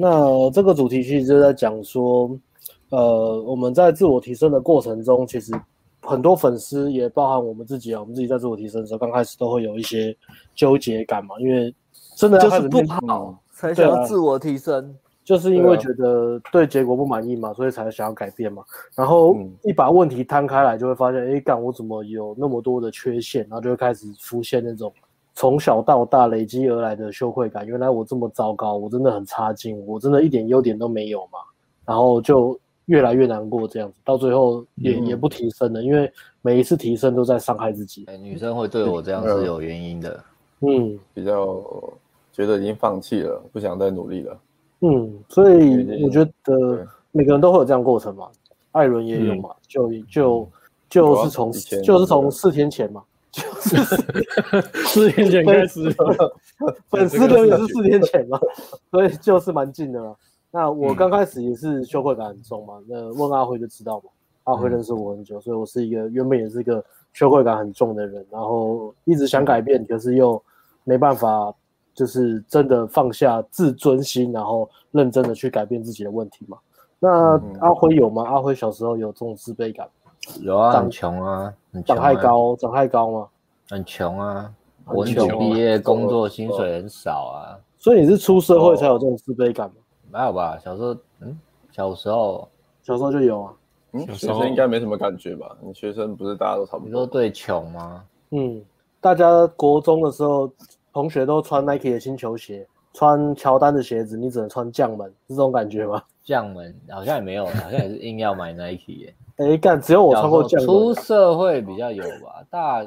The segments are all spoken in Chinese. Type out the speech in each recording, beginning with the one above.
那这个主题其实就在讲说，呃，我们在自我提升的过程中，其实很多粉丝也包含我们自己啊，我们自己在自我提升的时候，刚开始都会有一些纠结感嘛，因为真的就是不好才想要自我提升。就是因为觉得对结果不满意嘛，所以才想要改变嘛。然后一把问题摊开来，就会发现，哎，干我怎么有那么多的缺陷？然后就会开始出现那种从小到大累积而来的羞愧感。原来我这么糟糕，我真的很差劲，我真的一点优点都没有嘛。然后就越来越难过，这样子到最后也也不提升了，因为每一次提升都在伤害自己。女生会对我这样是有原因的，嗯，比较觉得已经放弃了，不想再努力了。嗯，所以我觉得每个人都会有这样过程嘛，艾伦也有嘛，就就就是从就是从四天前嘛，就是 四年前开始，粉丝 留言是四年前嘛，所以就是蛮近的嘛。那我刚开始也是羞愧感很重嘛，那问阿辉就知道嘛，阿辉认识我很久，所以我是一个原本也是一个羞愧感很重的人，然后一直想改变，可是又没办法。就是真的放下自尊心，然后认真的去改变自己的问题嘛。那阿辉有吗？阿辉小时候有这种自卑感？有啊，很穷啊，很长太高，长太高吗？很穷啊，文组毕业，工作薪水很少啊。所以你是出社会才有这种自卑感吗？没有吧？小时候，嗯，小时候，小时候就有啊。嗯，学生应该没什么感觉吧？你学生不是大家都差不多？你说对穷吗？嗯，大家国中的时候。同学都穿 Nike 的新球鞋，穿乔丹的鞋子，你只能穿将门，是这种感觉吗？将门好像也没有，好像也是硬要买 Nike 耶。哎、欸，干，只有我穿过。出社会比较有吧，大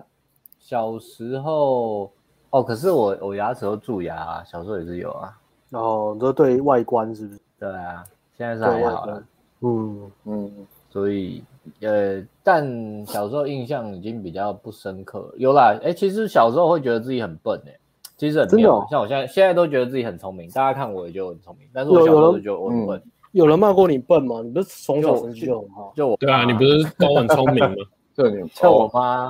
小时候哦，可是我我牙齿都蛀牙，啊，小时候也是有啊。哦，你说对外观是不是？对啊，现在是还好了。嗯嗯，所以呃，但小时候印象已经比较不深刻了。有啦，哎、欸，其实小时候会觉得自己很笨哎。其实很妙，像我现在现在都觉得自己很聪明，大家看我也就很聪明，但是我小时候就我很笨。有人骂过你笨吗？你不是从小成绩就很好？就我对啊，你不是都很聪明吗？就你像我妈，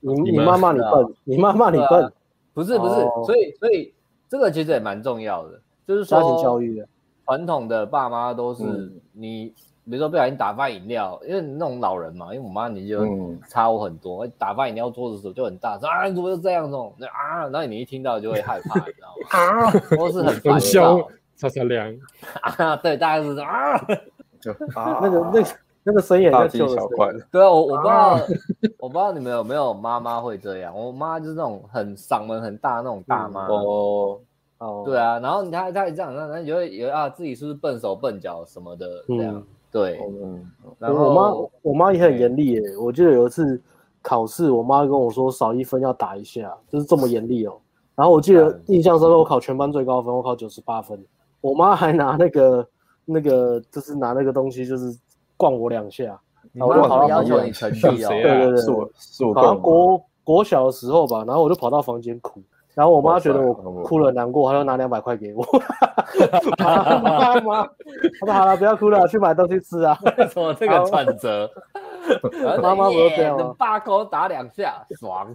你 你妈骂你笨，你妈骂你笨，不是不是，所以所以这个其实也蛮重要的，就是说家庭教育的传统的爸妈都是你。比如说不小心打翻饮料，因为那种老人嘛，因为我妈年纪就差我很多，嗯、打翻饮料桌子的时候就很大声啊，怎么就这样这种啊？然后你一听到就会害怕，你知道吗？啊，都是很烦嚣，擦擦凉啊，对，大概是啊，就啊，那个那个那个声音也在救小块。对啊，我我不知道，啊、我不知道你们有没有妈妈会这样，我妈就是那种很嗓门很大那种大妈、嗯、哦哦，对啊，然后你她她这样，那那就会以为啊自己是不是笨手笨脚什么的这样。嗯对，嗯，然后我妈，我妈也很严厉耶。我记得有一次考试，我妈跟我说少一分要打一下，就是这么严厉哦。然后我记得印象深刻，我考全班最高分，我考九十八分。我妈还拿那个那个，就是拿那个东西，就是灌我两下。然后我就跑到要求你 成绩哦，对对对，是我是我。好像国国小的时候吧，然后我就跑到房间哭。然后我妈觉得我哭了很难过，她就拿两百块给我。妈妈，她说好了，不要哭了，去买东西吃啊。为什么这个转折？妈妈不是这样吗？大口打两下，爽。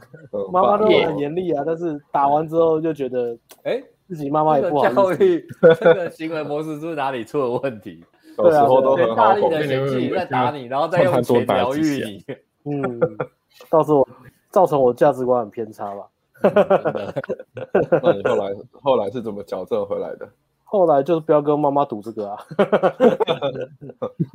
妈妈都很严厉啊，但是打完之后就觉得，哎，自己妈妈也不好。教育 这个行为模式是不是哪里出了问题？有时候都很大力的嫌弃在打你，然后再用钱疗愈你。嗯，导致我造成我价值观很偏差吧。那你后来后来是怎么矫正回来的？后来就是不要跟妈妈赌这个啊，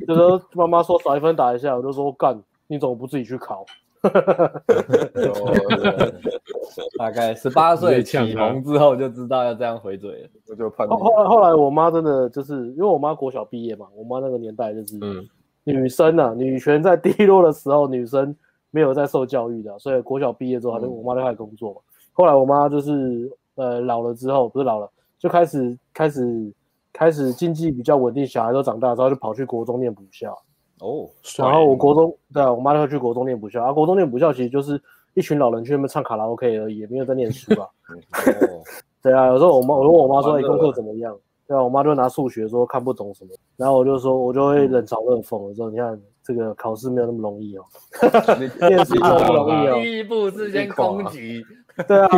就说妈妈说少一分打一下，我就说干，你怎么不自己去考？大概十八岁启蒙之后就知道要这样回嘴了，我就判。后后来后来我妈真的就是因为我妈国小毕业嘛，我妈那个年代就是女生啊，女权在低落的时候，女生没有在受教育的，所以国小毕业之后，还是我妈就开始工作嘛。后来我妈就是呃老了之后，不是老了，就开始开始开始经济比较稳定，小孩都长大之后就跑去国中念补校。哦，然后我国中对啊，我妈就会去国中念补校，啊，国中念补校其实就是一群老人去那边唱卡拉 OK 而已，也没有在念书啊。哦，对啊，有时候我妈我问我妈说，哎，功课怎么样？对啊，我妈就拿数学说看不懂什么，然后我就说我就会冷嘲热讽，说你看这个考试没有那么容易哦，念书没有那么容易哦，第一步是先攻击。对啊，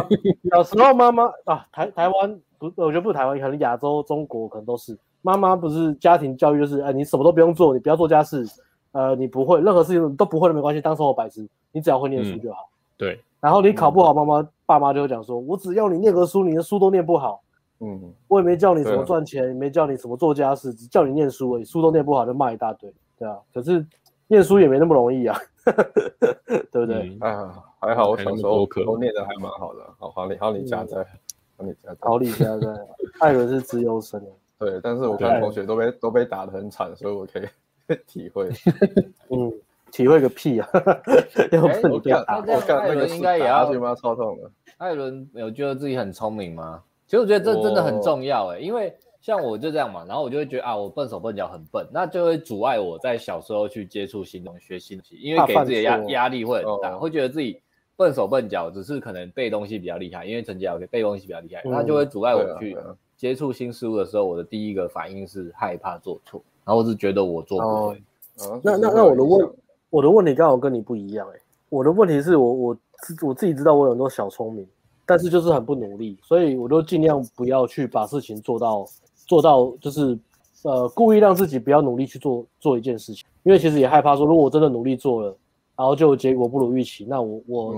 小时候妈妈啊，台台湾不，我觉得不是台湾，可能亚洲、中国可能都是妈妈不是家庭教育就是，哎，你什么都不用做，你不要做家事，呃，你不会任何事情都不会的没关系，当生活白痴，你只要会念书就好。嗯、对。然后你考不好，妈妈爸妈就会讲说，我只要你念个书，你的书都念不好。嗯。我也没叫你怎么赚钱，没叫你怎么做家事，只叫你念书而已，书都念不好就骂一大堆，对啊。可是念书也没那么容易啊，对不对？啊，还好我小时候都念的还蛮好的，好好你好你家在。好你家在，艾伦是资优生。对，但是我看同学都被都被打得很惨，所以我可以 体会。嗯，体会个屁啊！要不你打，那这样艾伦应该也要超痛的。艾伦有觉得自己很聪明吗？其实我觉得这真的很重要哎，因为像我就这样嘛，然后我就会觉得啊，我笨手笨脚很笨，那就会阻碍我在小时候去接触新东西、学新东西，因为给自己的压压力会很大，会觉得自己。笨手笨脚，只是可能背东西比较厉害，因为成绩好，背东西比较厉害，那、嗯、就会阻碍我去接触新事物的时候，我的第一个反应是害怕做错，然后我是觉得我做不对。哦、那那那我的问我的问题刚好跟你不一样哎、欸，我的问题是我我我自己知道我有很多小聪明，但是就是很不努力，所以我都尽量不要去把事情做到做到就是呃故意让自己不要努力去做做一件事情，因为其实也害怕说如果我真的努力做了。然后就结果不如预期，那我我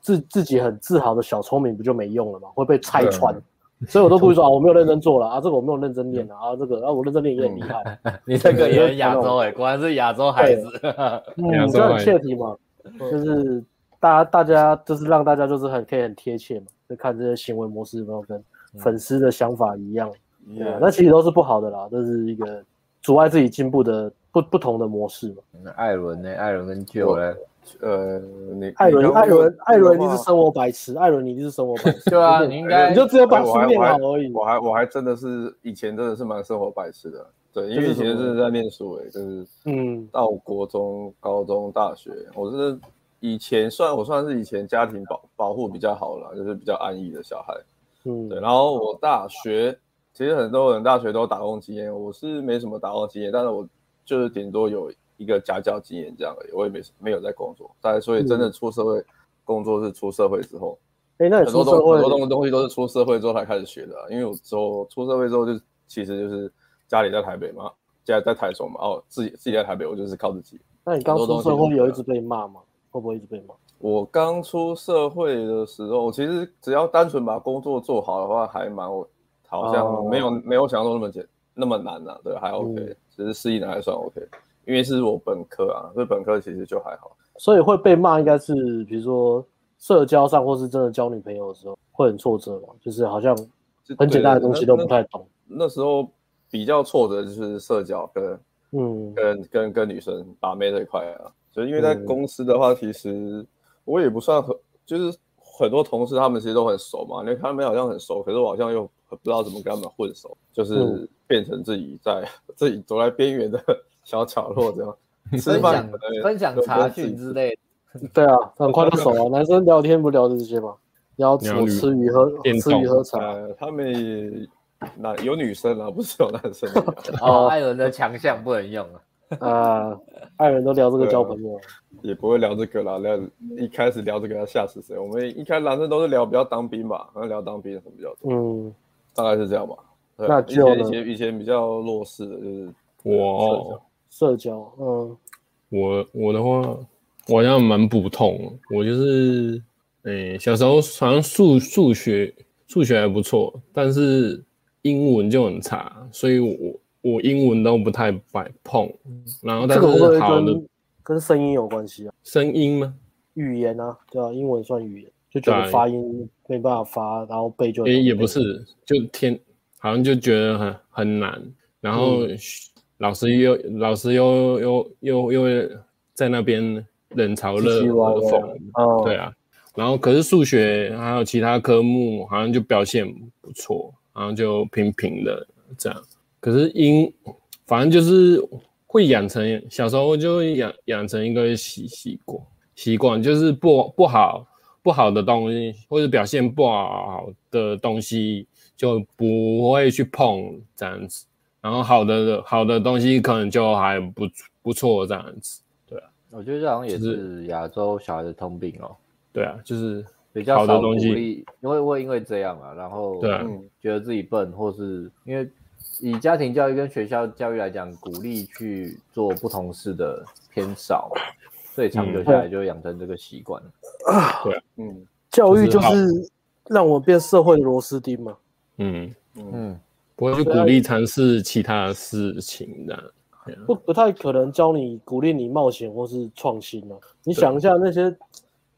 自、嗯、自己很自豪的小聪明不就没用了吗？会被拆穿，所以我都故意说 啊，我没有认真做了啊，这个我没有认真练了啊，这个啊我认真练也很厉害。你这个也是亚洲哎，果然是亚洲孩子。嗯，这很切题嘛，就是大家大家就是让大家就是很可以很贴切嘛，就看这些行为模式有没有跟粉丝的想法一样。对啊，那其实都是不好的啦，这是一个阻碍自己进步的。不不同的模式嘛。那艾伦呢？艾伦跟 Joe 呢？呃，你艾伦艾伦艾伦，你是生活白痴。艾伦，你是生活白痴。对啊，你应该你就只有把书念好而已。我还我还真的是以前真的是蛮生活白痴的。对，因为以前真的在念书诶，就是嗯，到国中、高中、大学，我是以前算我算是以前家庭保保护比较好了，就是比较安逸的小孩。嗯，对。然后我大学其实很多人大学都打工经验，我是没什么打工经验，但是我。就是顶多有一个家教经验这样而已，我也没没有在工作，大概所以真的出社会工作是出社会之后，哎、嗯，那你出社会很多东很多东西都是出社会之后才开始学的，啊，因为我之后出社会之后就其实就是家里在台北嘛，家里在台中嘛，哦，自己自己在台北，我就是靠自己。那你刚出社会有一直被骂吗？会不会一直被骂？我刚出社会的时候，其实只要单纯把工作做好的话，还蛮好像没有、哦、没有想象中那么简那么难呐，对，还 OK。嗯只是适应的还算 OK，因为是我本科啊，所以本科其实就还好。所以会被骂应该是，比如说社交上，或是真的交女朋友的时候，会很挫折嘛？就是好像很简单的东西都不太懂。那，那，那时候比较挫折就是社交跟嗯跟跟跟女生把妹这一块啊，所以因为在公司的话，其实我也不算很，就是很多同事他们其实都很熟嘛，因为他们好像很熟，可是我好像又不知道怎么跟他们混熟，就是。嗯变成自己在 自己走在边缘的小角落，这样 分享分享茶具之类。对啊，很快就熟了。男生聊天不聊这些吗？聊吃吃鱼喝吃鱼喝茶。他们那有女生啊，不是有男生。哦，艾伦的强项不能用啊。啊，艾伦都聊这个交朋友，也不会聊这个啦。聊一开始聊这个要吓死谁？我们一开始男生都是聊比较当兵吧，好像聊当兵什么比较多。嗯，大概是这样吧。那以前以前以前比较弱势的就是我社交，嗯，我我的话，我好像蛮普通，我就是，诶、欸，小时候好像数数学数学还不错，但是英文就很差，所以我我英文都不太摆碰，然后但是好的，跟跟声音有关系啊，声音吗？语言啊，对啊，英文算语言，就觉得发音没办法发，然后背就，诶、欸，也不是，就天。好像就觉得很很难，然后老师又、嗯、老师又又又又在那边冷嘲热讽，哦、对啊，然后可是数学还有其他科目好像就表现不错，然后就平平的这样。可是英反正就是会养成小时候就会养养成一个习习惯习惯，就是不不好不好的东西或者表现不好的东西。就不会去碰这样子，然后好的好的东西可能就还不不错这样子，对啊，我觉得这好像也是亚洲小孩的通病哦。对啊，就是比较少鼓励，因为会因为这样啊，然后对啊，觉得自己笨，或是因为以家庭教育跟学校教育来讲，鼓励去做不同事的偏少，所以长久下来就会养成这个习惯。对，嗯，教育就是让我变社会的螺丝钉嘛。嗯嗯，不会去鼓励尝试其他的事情的。不不太可能教你鼓励你冒险或是创新啊。你想一下那些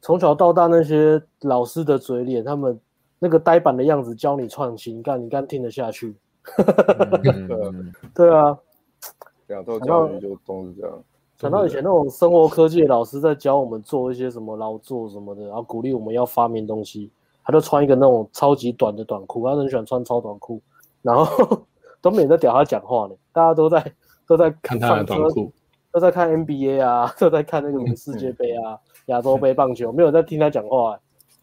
从小到大那些老师的嘴脸，他们那个呆板的样子教你创新，干你干听得下去？对啊，两套教育就都是这样。想到以前那种生活科技的老师在教我们做一些什么劳作什么的，然后鼓励我们要发明东西，他就穿一个那种超级短的短裤，他很喜欢穿超短裤，然后 都没人在屌他讲话呢，大家都在。都在看他的短裤，都在看 NBA 啊，都在看那个世界杯啊，亚洲杯棒球，没有在听他讲话。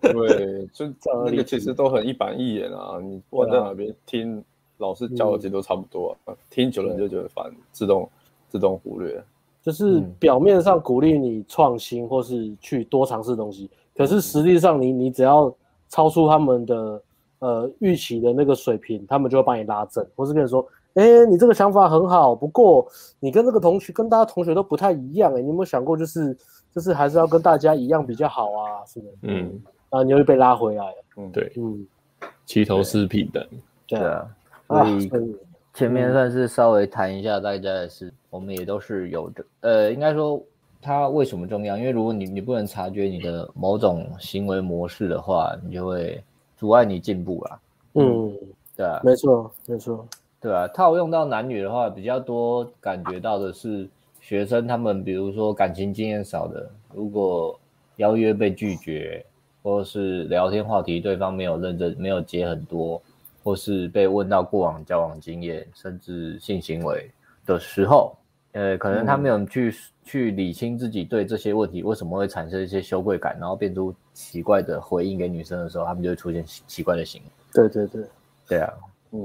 对，就 那个其实都很一板一眼啊，你不管在哪边听老师教的，其实都差不多啊。听久了你就觉得烦，自动自动忽略。就是表面上鼓励你创新或是去多尝试东西，可是实际上你你只要超出他们的呃预期的那个水平，他们就会帮你拉正，或是跟你说。哎、欸，你这个想法很好，不过你跟这个同学跟大家同学都不太一样哎、欸，你有没有想过，就是就是还是要跟大家一样比较好啊？是的，嗯，啊，你会被拉回来了，嗯，对，嗯，齐头式平等，对啊，所以前面算是稍微谈一下大家的事，我们也都是有的，呃，应该说它为什么重要？因为如果你你不能察觉你的某种行为模式的话，你就会阻碍你进步啦，嗯，对啊，没错，没错。对啊，套用到男女的话，比较多感觉到的是学生他们，比如说感情经验少的，如果邀约被拒绝，或是聊天话题对方没有认真、没有接很多，或是被问到过往交往经验，甚至性行为的时候，呃，可能他没有去、嗯、去理清自己对这些问题为什么会产生一些羞愧感，然后变出奇怪的回应给女生的时候，他们就会出现奇怪的行为。对对对，对啊。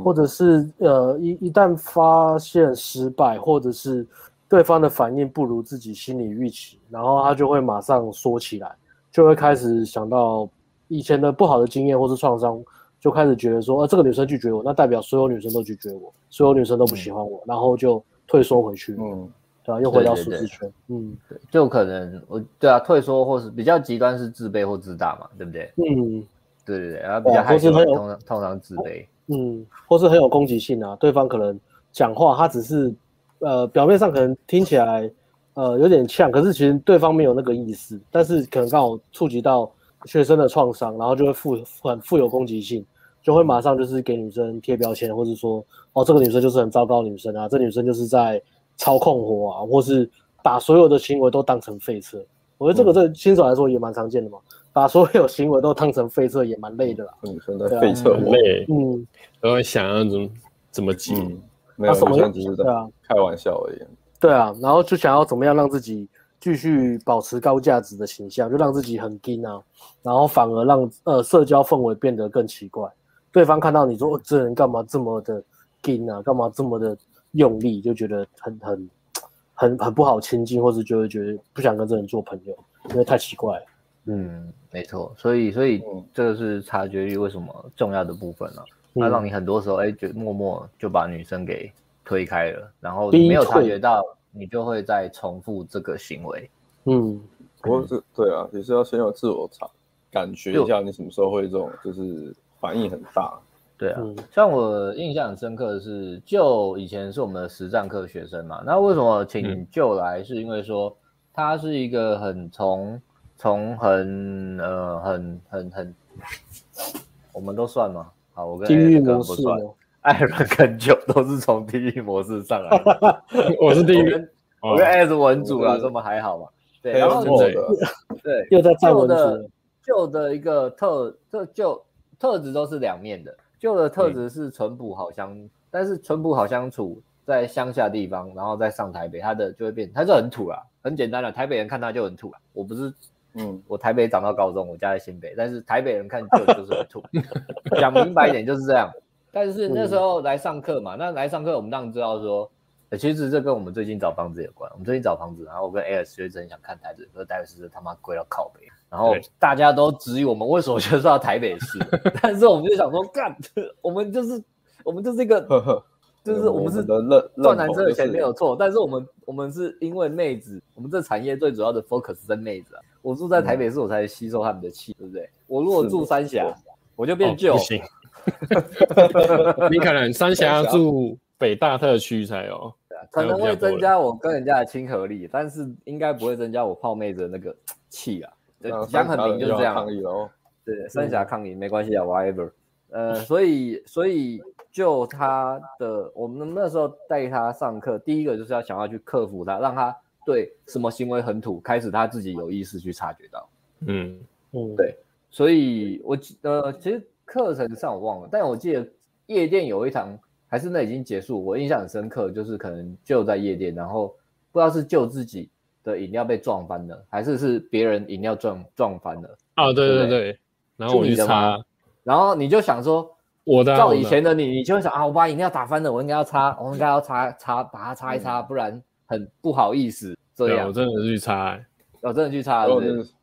或者是呃一一旦发现失败，或者是对方的反应不如自己心理预期，然后他就会马上缩起来，就会开始想到以前的不好的经验或是创伤，就开始觉得说，呃，这个女生拒绝我，那代表所有女生都拒绝我，所有女生都不喜欢我，嗯、然后就退缩回去，嗯，对吧？又回到舒适圈，嗯，对，就可能我对啊，退缩或是比较极端是自卑或自大嘛，对不对？嗯，对对对，然后比较害羞，通常通常自卑。嗯，或是很有攻击性啊，对方可能讲话，他只是，呃，表面上可能听起来，呃，有点呛，可是其实对方没有那个意思，但是可能刚好触及到学生的创伤，然后就会富很富有攻击性，就会马上就是给女生贴标签，或者说，哦，这个女生就是很糟糕的女生啊，这女生就是在操控火啊，或是把所有的行为都当成废车，我觉得这个对新手来说也蛮常见的嘛。把所有行为都当成废车也蛮累的啦。女生的废车很累，嗯，然后想要怎么怎么挤，嗯，没有什么样子的，开玩笑而已。对啊，然后就想要怎么样让自己继续保持高价值的形象，就让自己很硬啊，然后反而让呃社交氛围变得更奇怪。对方看到你说，哦，这人干嘛这么的硬啊，干嘛这么的用力，就觉得很很很很不好亲近，或是就会觉得不想跟这人做朋友，因为太奇怪了。嗯，没错，所以所以这个是察觉力为什么重要的部分了，啊。它、嗯、让你很多时候哎，就默默就把女生给推开了，然后你没有察觉到，你就会再重复这个行为。嗯，不过这对啊，也是要先有自我察感觉一下，你什么时候会这种就是反应很大。对啊，像我印象很深刻的是，就以前是我们的实战课学生嘛，那为什么请就来？是因为说他是一个很从。从很呃很很很，我们都算吗？好，我跟 A 哥不算，艾伦 跟九都是从地狱模式上来的。我是第一，我跟 S 文组啊，这么还好嘛？对，然后 对，又在旧的旧的一个特特旧特质都是两面的，旧的特质是淳朴好相，但是淳朴好相处，在乡下地方，然后再上台北，他的就会变，他就很土啦，很简单的，台北人看他就很土啦，我不是。嗯，我台北长到高中，我家在新北，但是台北人看旧就是很土，讲明白一点就是这样。但是那时候来上课嘛，那来上课我们当然知道说，其实这跟我们最近找房子有关。我们最近找房子，然后我跟一直很想看台子，可是台北是他妈贵到靠北，然后大家都质疑我们为什么就是要台北市，但是我们就想说，干，我们就是我们就是一个，就是我们是赚男生的钱没有错，但是我们我们是因为妹子，我们这产业最主要的 focus 在妹子啊。我住在台北市，我才吸收他们的气，对不对？我如果住三峡，我就变旧。你可能三峡住北大特区才有，可能会增加我跟人家的亲和力，但是应该不会增加我泡妹子的那个 气啊。讲很明就是这样。对，三峡抗议没关系啊，whatever。呃，所以所以就他的，我们那时候带他上课，第一个就是要想要去克服他，让他对什么行为很土，开始他自己有意识去察觉到。嗯嗯，对。所以我呃，其实课程上我忘了，但我记得夜店有一堂，还是那已经结束，我印象很深刻，就是可能就在夜店，然后不知道是救自己的饮料被撞翻了，还是是别人饮料撞撞翻了。啊，对对对，对，然后我去擦。然后你就想说，我的照以前的你，你就会想啊，我把饮料打翻了，我应该要擦，我应该要擦擦，把它擦一擦，不然很不好意思。这样，我真的是去擦，我真的去擦。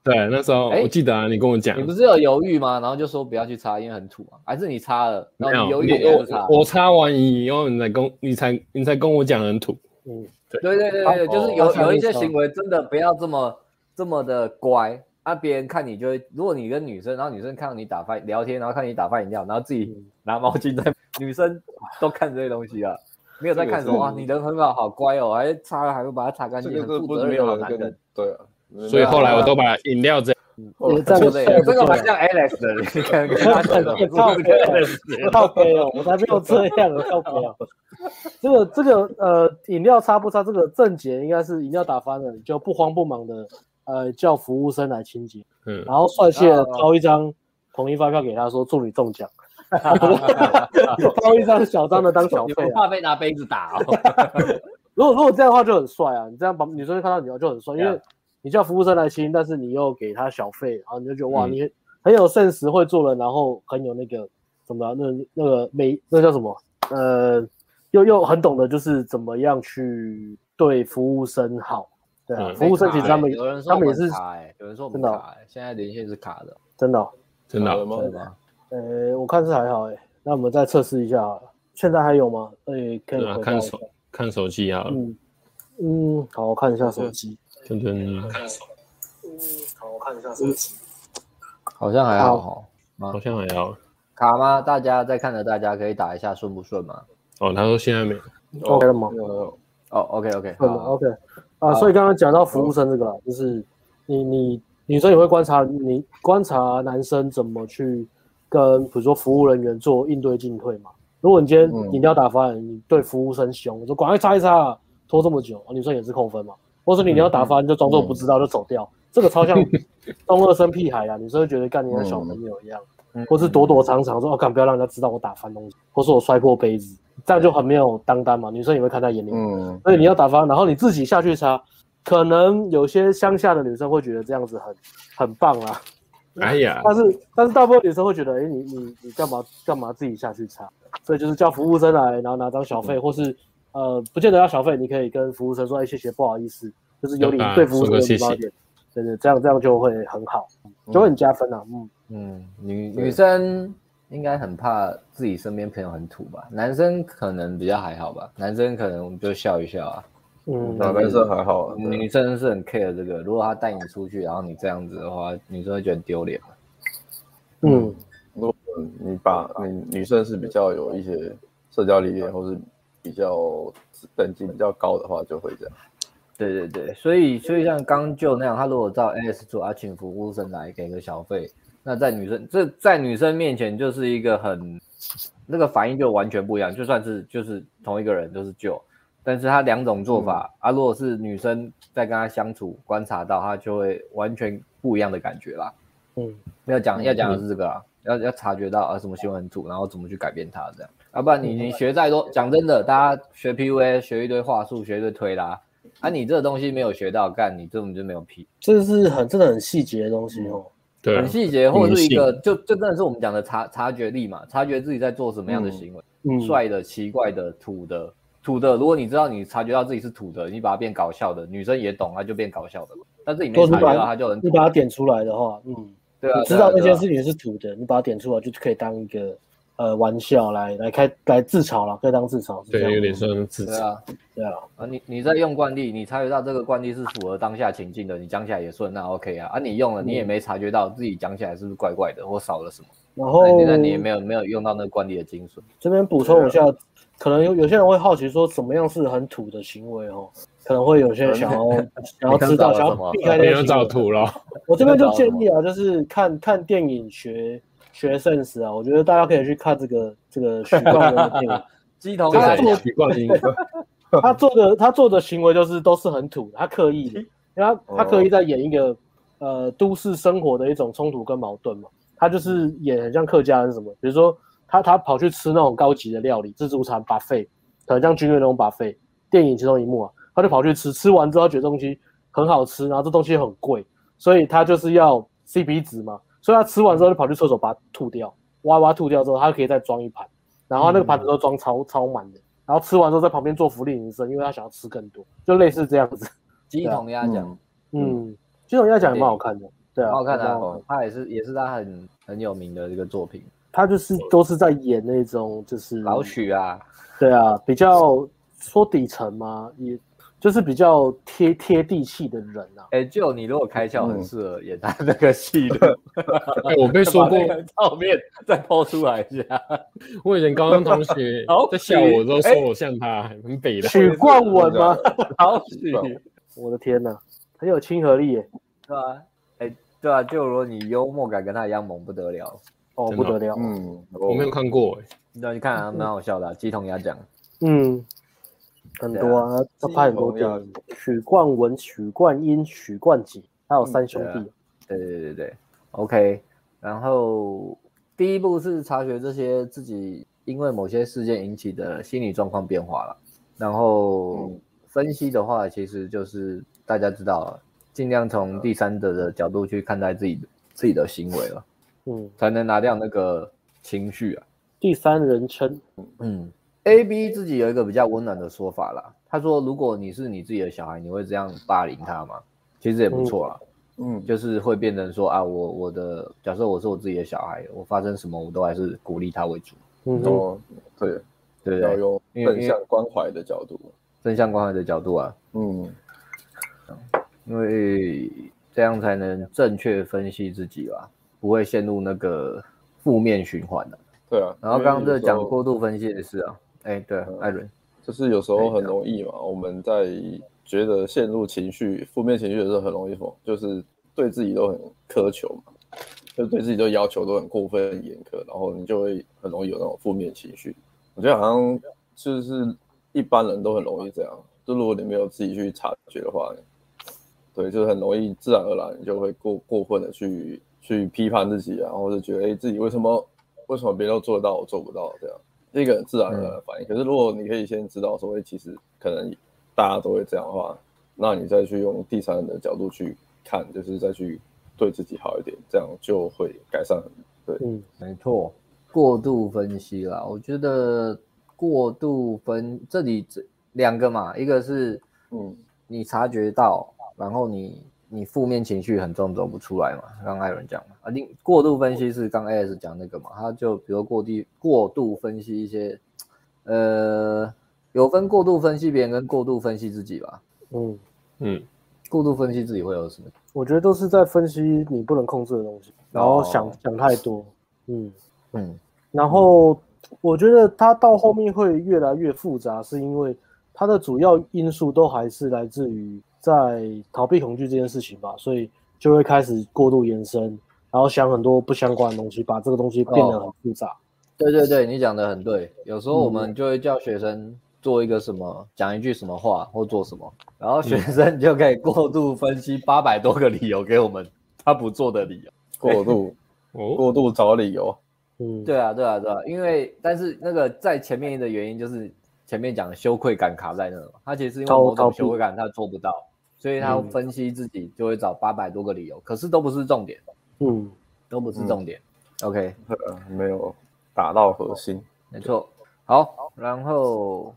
对，那时候我记得啊，你跟我讲，你不是有犹豫吗？然后就说不要去擦，因为很土啊。还是你擦了，然后你犹豫也不擦。我擦完以后，你才跟，你才你才跟我讲很土。嗯，对对对对，就是有有一些行为真的不要这么这么的乖。啊！别人看你就会，如果你跟女生，然后女生看到你打发聊天，然后看你打发饮料，然后自己拿毛巾在，女生都看这些东西啊，没有在看什么啊，你人很好，好乖哦，还擦了还会把它擦干净，很负责任的男人。对啊，所以后来我都把饮料这样，这个蛮像 Alex 的，你看 跟他讲的，靠北哦，靠北哦，我才没有这样，靠北哦。这个这个呃，饮料擦不擦？这个正解应该是饮料打翻了，你就不慌不忙的。呃，叫服务生来清洁，嗯，然后率先掏一张统一发票给他说，祝你中奖，掏一张小张的当小费，怕被拿杯子打哦。如果如果这样的话就很帅啊，你这样把女生看到你就很帅，因为你叫服务生来清，但是你又给他小费，然后你就觉得哇，你很有 sense，会做人，然后很有那个什么那那个美那叫什么？呃，又又很懂得就是怎么样去对服务生好。对啊，服务生其实他们有人说他们也是有人说真的现在连线是卡的，真的真的真的吗？呃，我看是还好哎，那我们再测试一下好了，现在还有吗？哎，可以看手看手机啊，嗯嗯，好，我看一下手机，看手，嗯，好，我看一下手机，好像还好哈，好像还好，卡吗？大家在看的，大家可以打一下顺不顺吗？哦，他说现在没，OK 了吗？哦，OK OK，好 OK。啊，所以刚刚讲到服务生这个，啊、就是你你女生也会观察你观察男生怎么去跟比如说服务人员做应对进退嘛。如果你今天饮料打翻，嗯、你对服务生凶，说赶快擦一擦，拖这么久，女生也是扣分嘛。或者你你要打翻就装作不知道就走掉，嗯、这个超像 中二生屁孩啊，女生会觉得干你像小朋友一样，嗯、或是躲躲藏藏说哦，干不要让人家知道我打翻东西，或是我摔破杯子。这样就很没有担当嘛，女生也会看在眼里。嗯，所以你要打翻，然后你自己下去擦，可能有些乡下的女生会觉得这样子很很棒啊。哎呀，但是但是大部分女生会觉得，哎，你你你干嘛干嘛自己下去擦？所以就是叫服务生来，然后拿张小费，或是呃，不见得要小费，你可以跟服务生说，哎，谢谢，不好意思，就是有礼对服务生有礼貌一点，对对，这样这样就会很好，就会很加分啊。嗯嗯，女女生。应该很怕自己身边朋友很土吧？男生可能比较还好吧？男生可能我们就笑一笑啊。嗯，男生还好啊。女生是很 care 这个，如果他带你出去，然后你这样子的话，女生会觉得丢脸。嗯，如果你把你女生是比较有一些社交理念，或是比较等级比较高的话，就会这样。对对对，所以所以像刚就那样，他如果照 AS 做，啊，请服务生来给个小费。那在女生这在女生面前就是一个很那个反应就完全不一样，就算是就是同一个人都是就，但是他两种做法、嗯、啊，如果是女生在跟他相处观察到，他就会完全不一样的感觉啦。嗯，要讲要讲的是这个啊，嗯、要要察觉到啊什么行为很土，然后怎么去改变他这样，要、啊、不然你你学再多，讲真的，大家学 PUA 学一堆话术，学一堆推拉，啊你这个东西没有学到，干你根本就没有屁，这是很真的很细节的东西哦。对很细节，或者是一个，就就真的是我们讲的察察觉力嘛，察觉自己在做什么样的行为，嗯，帅的、奇怪的、土的、土的。如果你知道你察觉到自己是土的，你把它变搞笑的，女生也懂，它就变搞笑的。但是你没察觉到，它就能。你把它点出来的话，嗯，对啊，你知道那件事情是土的，你把它点出来就可以当一个呃玩笑来来开来自嘲了，可以当自嘲。对，有点算自嘲。对啊，对啊。啊，你你在用惯例，你察觉到这个惯例是符合当下情境的，你讲起来也顺，那 OK 啊。啊，你用了，你也没察觉到自己讲起来是不是怪怪的，或少了什么。然后现在你也没有没有用到那个惯例的精髓。这边补充一下，可能有有些人会好奇说，什么样是很土的行为哦？可能会有些人想要 想要知道，想要避开那些找图了。我这边就建议啊，就是看看电影学学 sense 啊，我觉得大家可以去看这个这个许冠文的电影。鸡头他做许冠英，他做的他做的行为就是都是很土，他刻意的，因为他他刻意在演一个呃都市生活的一种冲突跟矛盾嘛。他就是演很像客家人什么，比如说他他跑去吃那种高级的料理，自助餐 buffet，可能像军乐那种 buffet。电影其中一幕啊，他就跑去吃，吃完之后他觉得东西很好吃，然后这东西很贵，所以他就是要 CP 值嘛，所以他吃完之后就跑去厕所把它吐掉，哇哇吐掉之后，他可以再装一盘，然后那个盘子都装超、嗯、超满的，然后吃完之后在旁边做福利营生，因为他想要吃更多，就类似这样子。鸡同鸭讲，嗯，鸡同鸭讲也蛮好看的。对啊，好看的、啊，他也是也是他很很有名的一个作品。他就是都是在演那种就是老许啊，对啊，比较说底层嘛，也就是比较贴贴地气的人啊。哎、欸，就你如果开窍，很适合演他那个戏的。哎、我被说过 照片再抛出来一下。我以前高中同学 在笑我的时候说我像他，很北的。许冠文吗？好许，我的天哪，很有亲和力耶，对吧？对啊，就如果你幽默感跟他一样猛，不得了哦，不得了。嗯，我没有看过哎。那你看啊，蛮好笑的。鸡同鸭讲，嗯，很多啊，他拍很多电影。许冠文、许冠英、许冠杰，还有三兄弟。对对对对，OK。然后第一步是察觉这些自己因为某些事件引起的心理状况变化了。然后分析的话，其实就是大家知道。尽量从第三者的角度去看待自己的自己的行为了，嗯，才能拿掉那个情绪啊。第三人称，嗯，A B 自己有一个比较温暖的说法啦。他说：“如果你是你自己的小孩，你会这样霸凌他吗？”其实也不错啦，嗯，就是会变成说啊，我我的假设我是我自己的小孩，我发生什么我都还是鼓励他为主。嗯，哦，对，对，要用正向关怀的角度，正向关怀的角度啊，嗯。因为这样才能正确分析自己吧，不会陷入那个负面循环的。对啊，然后刚刚这讲过度分析的事啊，哎，对，艾伦，就是有时候很容易嘛，我们在觉得陷入情绪、负面情绪的时候，很容易说，就是对自己都很苛求嘛，就对自己都要求都很过分、很严苛，然后你就会很容易有那种负面情绪。我觉得好像就是一般人都很容易这样，就如果你没有自己去察觉的话。对，就是很容易自然而然你就会过过分的去去批判自己啊，或者觉得哎自己为什么为什么别人都做得到我做不到这样，一个自然而然的反应。嗯、可是如果你可以先知道说，哎其实可能大家都会这样的话，那你再去用第三人的角度去看，就是再去对自己好一点，这样就会改善很多。对，嗯，没错，过度分析啦，我觉得过度分这里这两个嘛，一个是嗯你察觉到。然后你你负面情绪很重，走不出来嘛？刚刚艾伦讲嘛，啊，你过度分析是刚 AS 讲那个嘛？他就比如过度过度分析一些，呃，有分过度分析别人跟过度分析自己吧？嗯嗯，过度分析自己会有什么？我觉得都是在分析你不能控制的东西，然后想、哦、想太多。嗯嗯，然后我觉得他到后面会越来越复杂，是因为它的主要因素都还是来自于。在逃避恐惧这件事情吧，所以就会开始过度延伸，然后想很多不相关的东西，把这个东西变得很复杂。哦、对对对，你讲的很对。有时候我们就会叫学生做一个什么，讲、嗯、一句什么话或做什么，然后学生就可以过度分析八百多个理由给我们他不做的理由。过度，过度找理由。嗯，对啊，对啊，对啊，因为但是那个在前面的原因就是前面讲的羞愧感卡在那嘛，他其实是因为某种羞愧感他做不到。所以他分析自己就会找八百多个理由，嗯、可是都不是重点，嗯，都不是重点。嗯、OK，没有打到核心，没错。好，然后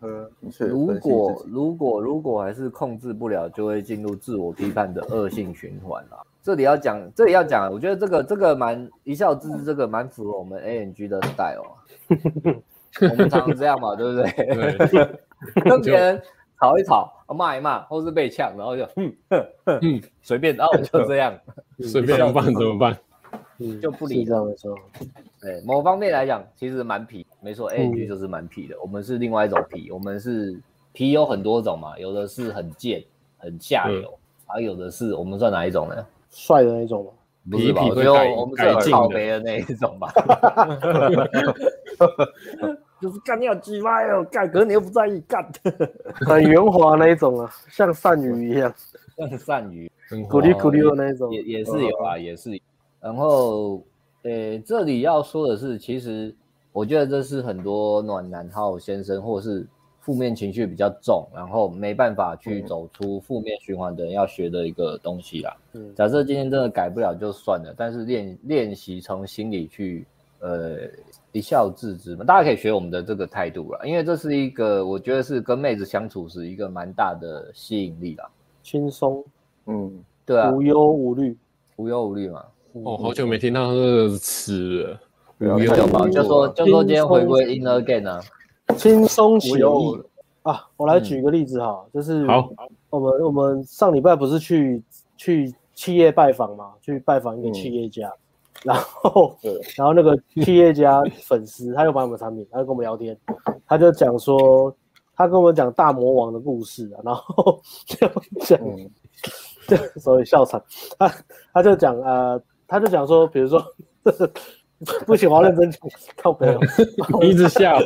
如果如果如果还是控制不了，就会进入自我批判的恶性循环了。这里要讲，这里要讲，我觉得这个这个蛮一笑置之，这个蛮符合我们 A N G 的 style。我们常常这样嘛，对不对？对 跟别人吵一吵，骂一骂，或是被呛，然后就嗯嗯随便，然后就这样，随便怎么办？怎么办？就不理他的时候，对某方面来讲，其实蛮皮，没错，A N G 就是蛮皮的。我们是另外一种皮，我们是皮有很多种嘛，有的是很贱、很下流，而有的是我们算哪一种呢？帅的那种吗？不是吧？我觉得我们是很靠北的那一种吧。就是干你好鸡巴哟，干，可是你又不在意干，很圆滑那一种啊，像鳝鱼一样，像鳝鱼，咕噜咕噜的那种，也也是有啊，也是。然后，呃，这里要说的是，其实我觉得这是很多暖男号先生，或是负面情绪比较重，然后没办法去走出负面循环的人要学的一个东西啦。嗯，假设今天真的改不了就算了，但是练练习从心里去，呃，一笑置之嘛，大家可以学我们的这个态度啦，因为这是一个我觉得是跟妹子相处是一个蛮大的吸引力啦，轻松，嗯，对啊，无忧无虑，无忧无虑嘛。哦，好久没听到这个词了。无忧无虑？就说就说今天回归 in again 啊，轻松写意。啊。我来举个例子哈，就是好，我们我们上礼拜不是去去企业拜访嘛，去拜访一个企业家，然后 然后那个企业家粉丝他又买我们产品，他就跟我们聊天，他就讲说他跟我们讲大魔王的故事啊，然后 就讲，就所以笑场，他他就讲呃。他就讲说，比如说，不行，我要认真讲，靠北了，一直笑，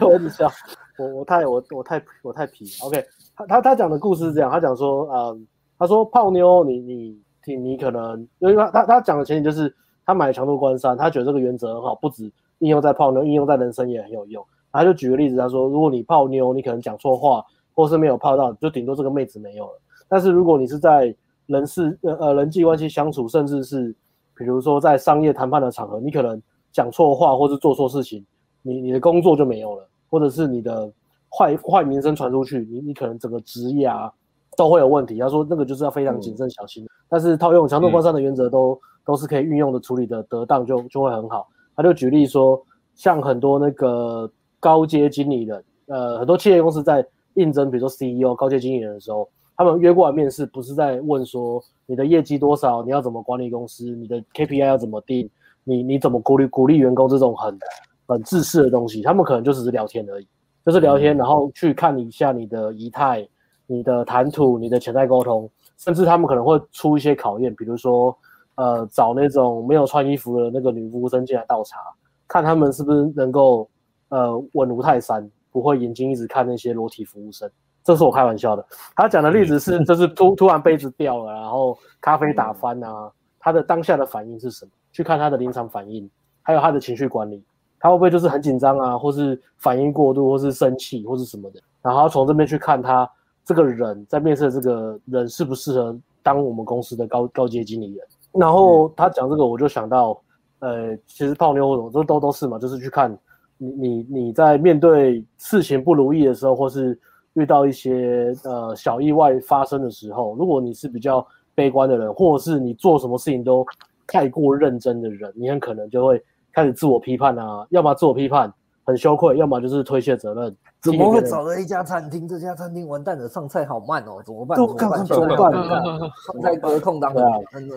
我一直笑，我我太我我太我太皮，OK，他他他讲的故事是这样，他讲说，嗯，他说泡妞你，你你你可能，因为他他他讲的前提就是他买强度关山，他觉得这个原则很好，不止应用在泡妞，应用在人生也很有用。他就举个例子，他说，如果你泡妞，你可能讲错话，或是没有泡到，就顶多这个妹子没有了。但是如果你是在人事呃呃人际关系相处，甚至是比如说在商业谈判的场合，你可能讲错话或是做错事情，你你的工作就没有了，或者是你的坏坏名声传出去，你你可能整个职业啊都会有问题。他说那个就是要非常谨慎小心，嗯、但是套用强度关山的原则都、嗯、都是可以运用的，处理的得当就就会很好。他就举例说，像很多那个高阶经理人，呃，很多企业公司在应征，比如说 CEO 高阶经理人的时候。他们约过来面试，不是在问说你的业绩多少，你要怎么管理公司，你的 KPI 要怎么定，你你怎么鼓励鼓励员工这种很很自私的东西。他们可能就只是聊天而已，就是聊天，然后去看一下你的仪态、你的谈吐、你的潜在沟通，甚至他们可能会出一些考验，比如说呃找那种没有穿衣服的那个女服务生进来倒茶，看他们是不是能够呃稳如泰山，不会眼睛一直看那些裸体服务生。这是我开玩笑的。他讲的例子是，就是突 突然杯子掉了，然后咖啡打翻啊，他的当下的反应是什么？去看他的临场反应，还有他的情绪管理，他会不会就是很紧张啊，或是反应过度，或是生气，或是什么的？然后从这边去看他这个人在面试的这个人适不适合当我们公司的高高阶经理人。然后他讲这个，我就想到，呃，其实泡妞或者都都都是嘛，就是去看你你你在面对事情不如意的时候，或是。遇到一些呃小意外发生的时候，如果你是比较悲观的人，或者是你做什么事情都太过认真的人，你很可能就会开始自我批判啊，要么自我批判很羞愧，要么就是推卸责任。怎么会找了一家餐厅？这家餐厅完蛋了，上菜好慢哦，怎么办？怎么办？怎么办？上菜隔空当啊，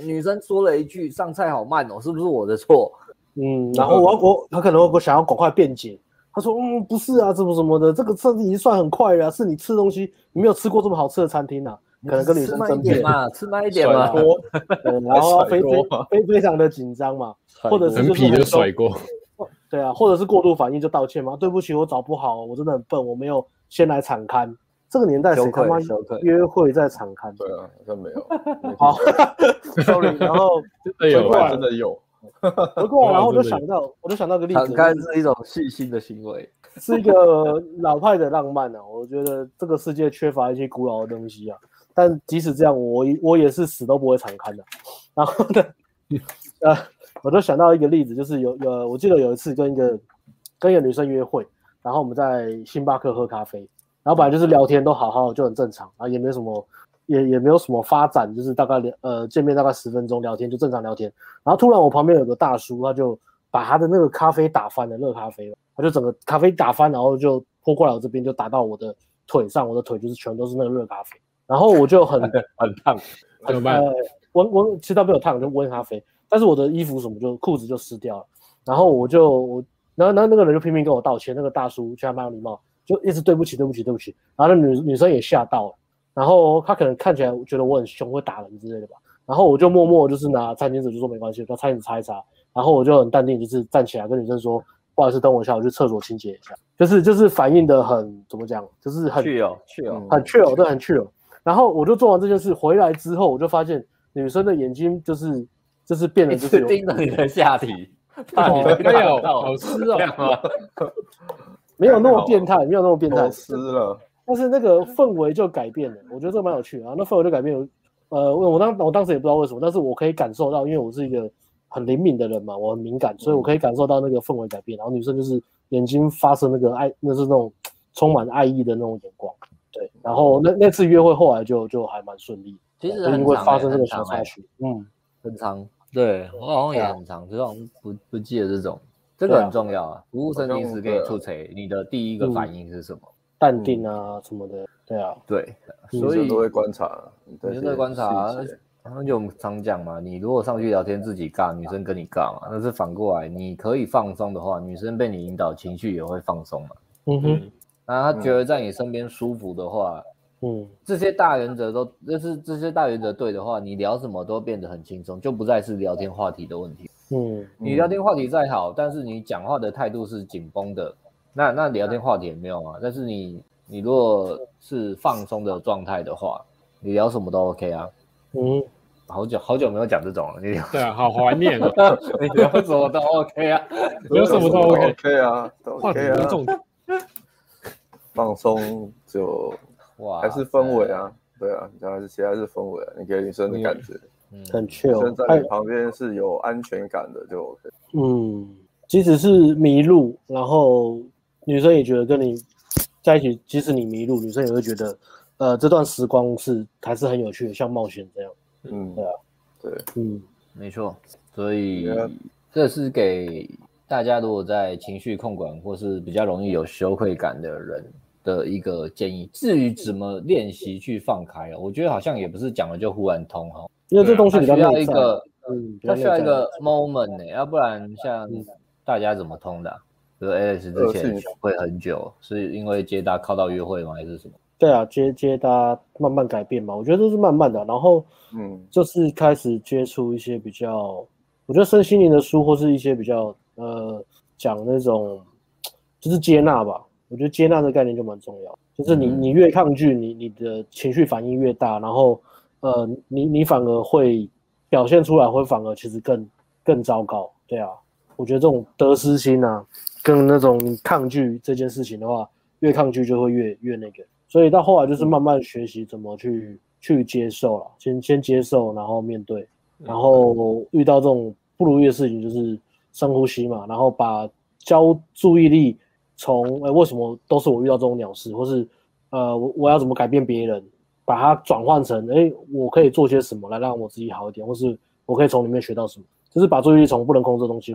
女生说了一句上菜好慢哦，是不是我的错？嗯，然后我我他可能会想要赶快辩解。他说：“嗯，不是啊，怎么什么的，这个餐厅已经算很快了啊。是你吃东西，你没有吃过这么好吃的餐厅啊？可能跟女生争辩嘛，吃慢一点嘛。然后非非非非常的紧张嘛，或者是皮的甩过，对啊，或者是过度反应就道歉嘛。对不起，我找不好，我真的很笨，我没有先来场刊。这个年代谁他妈约会在场刊？对啊，好像没有。好，sorry。然后有，真的有。”不过，然后我就 想到，我就想到个例子，敞开是一种细心的行为，是一个老派的浪漫啊。我觉得这个世界缺乏一些古老的东西啊。但即使这样，我我也是死都不会敞开的。然后呢，呃，我就想到一个例子，就是有有，我记得有一次跟一个跟一个女生约会，然后我们在星巴克喝咖啡，然后本来就是聊天都好好就很正常，然后也没什么，也也没有什么发展，就是大概聊呃见面大概十分钟聊天就正常聊天，然后突然我旁边有个大叔，他就把他的那个咖啡打翻了，热咖啡，他就整个咖啡打翻，然后就泼过来我这边就打到我的腿上，我的腿就是全都是那个热咖啡，然后我就很 很烫，怎么办？温温其实他没有烫，就温咖啡，但是我的衣服什么就裤子就湿掉了，然后我就我。然后，然后那个人就拼命跟我道歉。那个大叔其实蛮有礼貌，就一直对不起，对不起，对不起。然后那女女生也吓到了，然后他可能看起来觉得我很凶，会打人之类的吧。然后我就默默就是拿餐巾纸就说没关系，把餐巾纸擦一擦。然后我就很淡定，就是站起来跟女生说不好意思，等我一下，我去厕所清洁一下。就是就是反应的很怎么讲，就是很 chill 很 chill，对，很 chill。然后我就做完这件事回来之后，我就发现女生的眼睛就是就是变得就是盯着你的下体。没有，好湿哦，没有那么变态，没有那么变态，湿了。但是那个氛围就改变了，我觉得这蛮有趣的啊。那氛围就改变了，呃，我当我当时也不知道为什么，但是我可以感受到，因为我是一个很灵敏的人嘛，我很敏感，所以我可以感受到那个氛围改变。然后女生就是眼睛发生那个爱，那是那种充满爱意的那种眼光。对，然后那那次约会后来就就还蛮顺利，其实因为发生这个小插曲，嗯，很长。对，我好像也很常，只是好像不不记得这种，这个很重要啊。服务生临时给你出锤，你的第一个反应是什么？淡定啊，什么的。对啊，对，所以都会观察，女生都会观察。然后就我们常讲嘛，你如果上去聊天自己尬，女生跟你尬嘛，那是反过来，你可以放松的话，女生被你引导情绪也会放松嘛。嗯哼，那她觉得在你身边舒服的话。嗯，这些大原则都，就是这些大原则对的话，你聊什么都变得很轻松，就不再是聊天话题的问题。嗯，你聊天话题再好，但是你讲话的态度是紧绷的，那那聊天话题也没有啊。但是你你如果是放松的状态的话，你聊什么都 OK 啊。嗯，好久好久没有讲这种了，你聊对啊，好怀念啊。你聊什么都 OK 啊，聊什么都 OK 啊，都 OK 啊。放松就。哇，还是氛围啊，对啊，然后还是其他是氛围啊，你给女生的感觉，嗯，很 chill，女生在你旁边是有安全感的就 OK。嗯，即使是迷路，然后女生也觉得跟你在一起，即使你迷路，女生也会觉得，呃，这段时光是还是很有趣的，像冒险这样。嗯，对啊，对，嗯，没错，所以这是给大家如果在情绪控管或是比较容易有羞愧感的人。的一个建议，至于怎么练习去放开，我觉得好像也不是讲了就忽然通哈，因为这东西需要一个，嗯，它需要一个 moment 呢，要不然像大家怎么通的、啊？比如 Alex 之前会很久，是因为接搭靠到约会吗？还是什么？对啊，接接搭慢慢改变嘛，我觉得都是慢慢的，然后嗯，就是开始接触一些比较，我觉得身心灵的书或是一些比较呃讲那种就是接纳吧。我觉得接纳的概念就蛮重要，就是你你越抗拒，你你的情绪反应越大，然后呃，你你反而会表现出来，会反而其实更更糟糕，对啊。我觉得这种得失心啊，跟那种抗拒这件事情的话，越抗拒就会越越那个，所以到后来就是慢慢学习怎么去去接受了，先先接受，然后面对，然后遇到这种不如意的事情，就是深呼吸嘛，然后把交注意力。从诶、欸，为什么都是我遇到这种鸟事，或是呃，我我要怎么改变别人，把它转换成哎、欸，我可以做些什么来让我自己好一点，或是我可以从里面学到什么，就是把注意力从不能控制的东西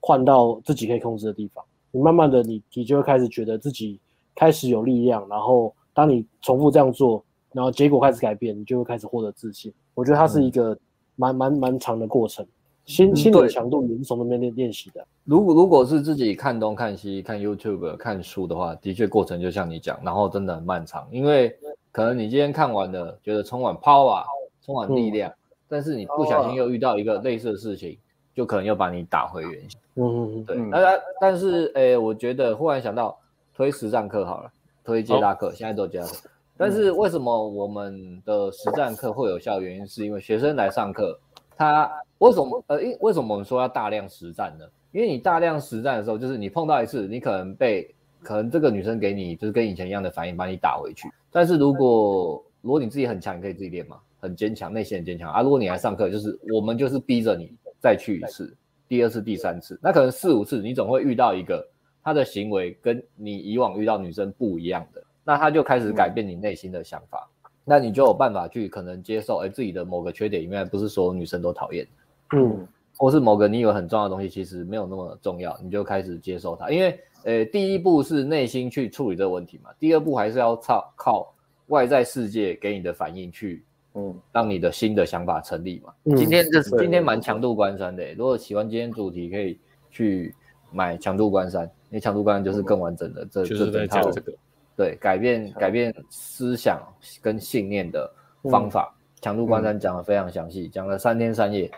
换到自己可以控制的地方。你慢慢的，你你就会开始觉得自己开始有力量，然后当你重复这样做，然后结果开始改变，你就会开始获得自信。我觉得它是一个蛮蛮蛮长的过程。心心理强度也是从那边练练习的。如果如果是自己看东看西看 YouTube 看书的话，的确过程就像你讲，然后真的很漫长，因为可能你今天看完了，觉得充满 power，充满力量，嗯、但是你不小心又遇到一个类似的事情，就可能又把你打回原形。嗯嗯嗯，对。那但是诶、欸，我觉得忽然想到推实战课好了，推接搭课，现在都接搭课。但是为什么我们的实战课会有效？原因是因为学生来上课。他为什么呃，因为什么我们说要大量实战呢？因为你大量实战的时候，就是你碰到一次，你可能被可能这个女生给你就是跟以前一样的反应，把你打回去。但是如果如果你自己很强，你可以自己练嘛，很坚强，内心很坚强啊。如果你来上课，就是我们就是逼着你再去一次，第二次、第三次，那可能四五次，你总会遇到一个他的行为跟你以往遇到女生不一样的，那他就开始改变你内心的想法，嗯、那你就有办法去可能接受，哎，自己的某个缺点，因为不是所有女生都讨厌，嗯，或是某个你以为很重要的东西，其实没有那么重要，你就开始接受它，因为，呃，第一步是内心去处理这个问题嘛，第二步还是要靠靠外在世界给你的反应去。嗯，让你的新的想法成立嘛。嗯、今天这是今天蛮强度关山的，如果喜欢今天主题，可以去买强度关山，因为强度关山就是更完整的这、嗯、这整套这个对改变改变思想跟信念的方法。强、嗯、度关山讲的非常详细，讲、嗯、了三天三夜。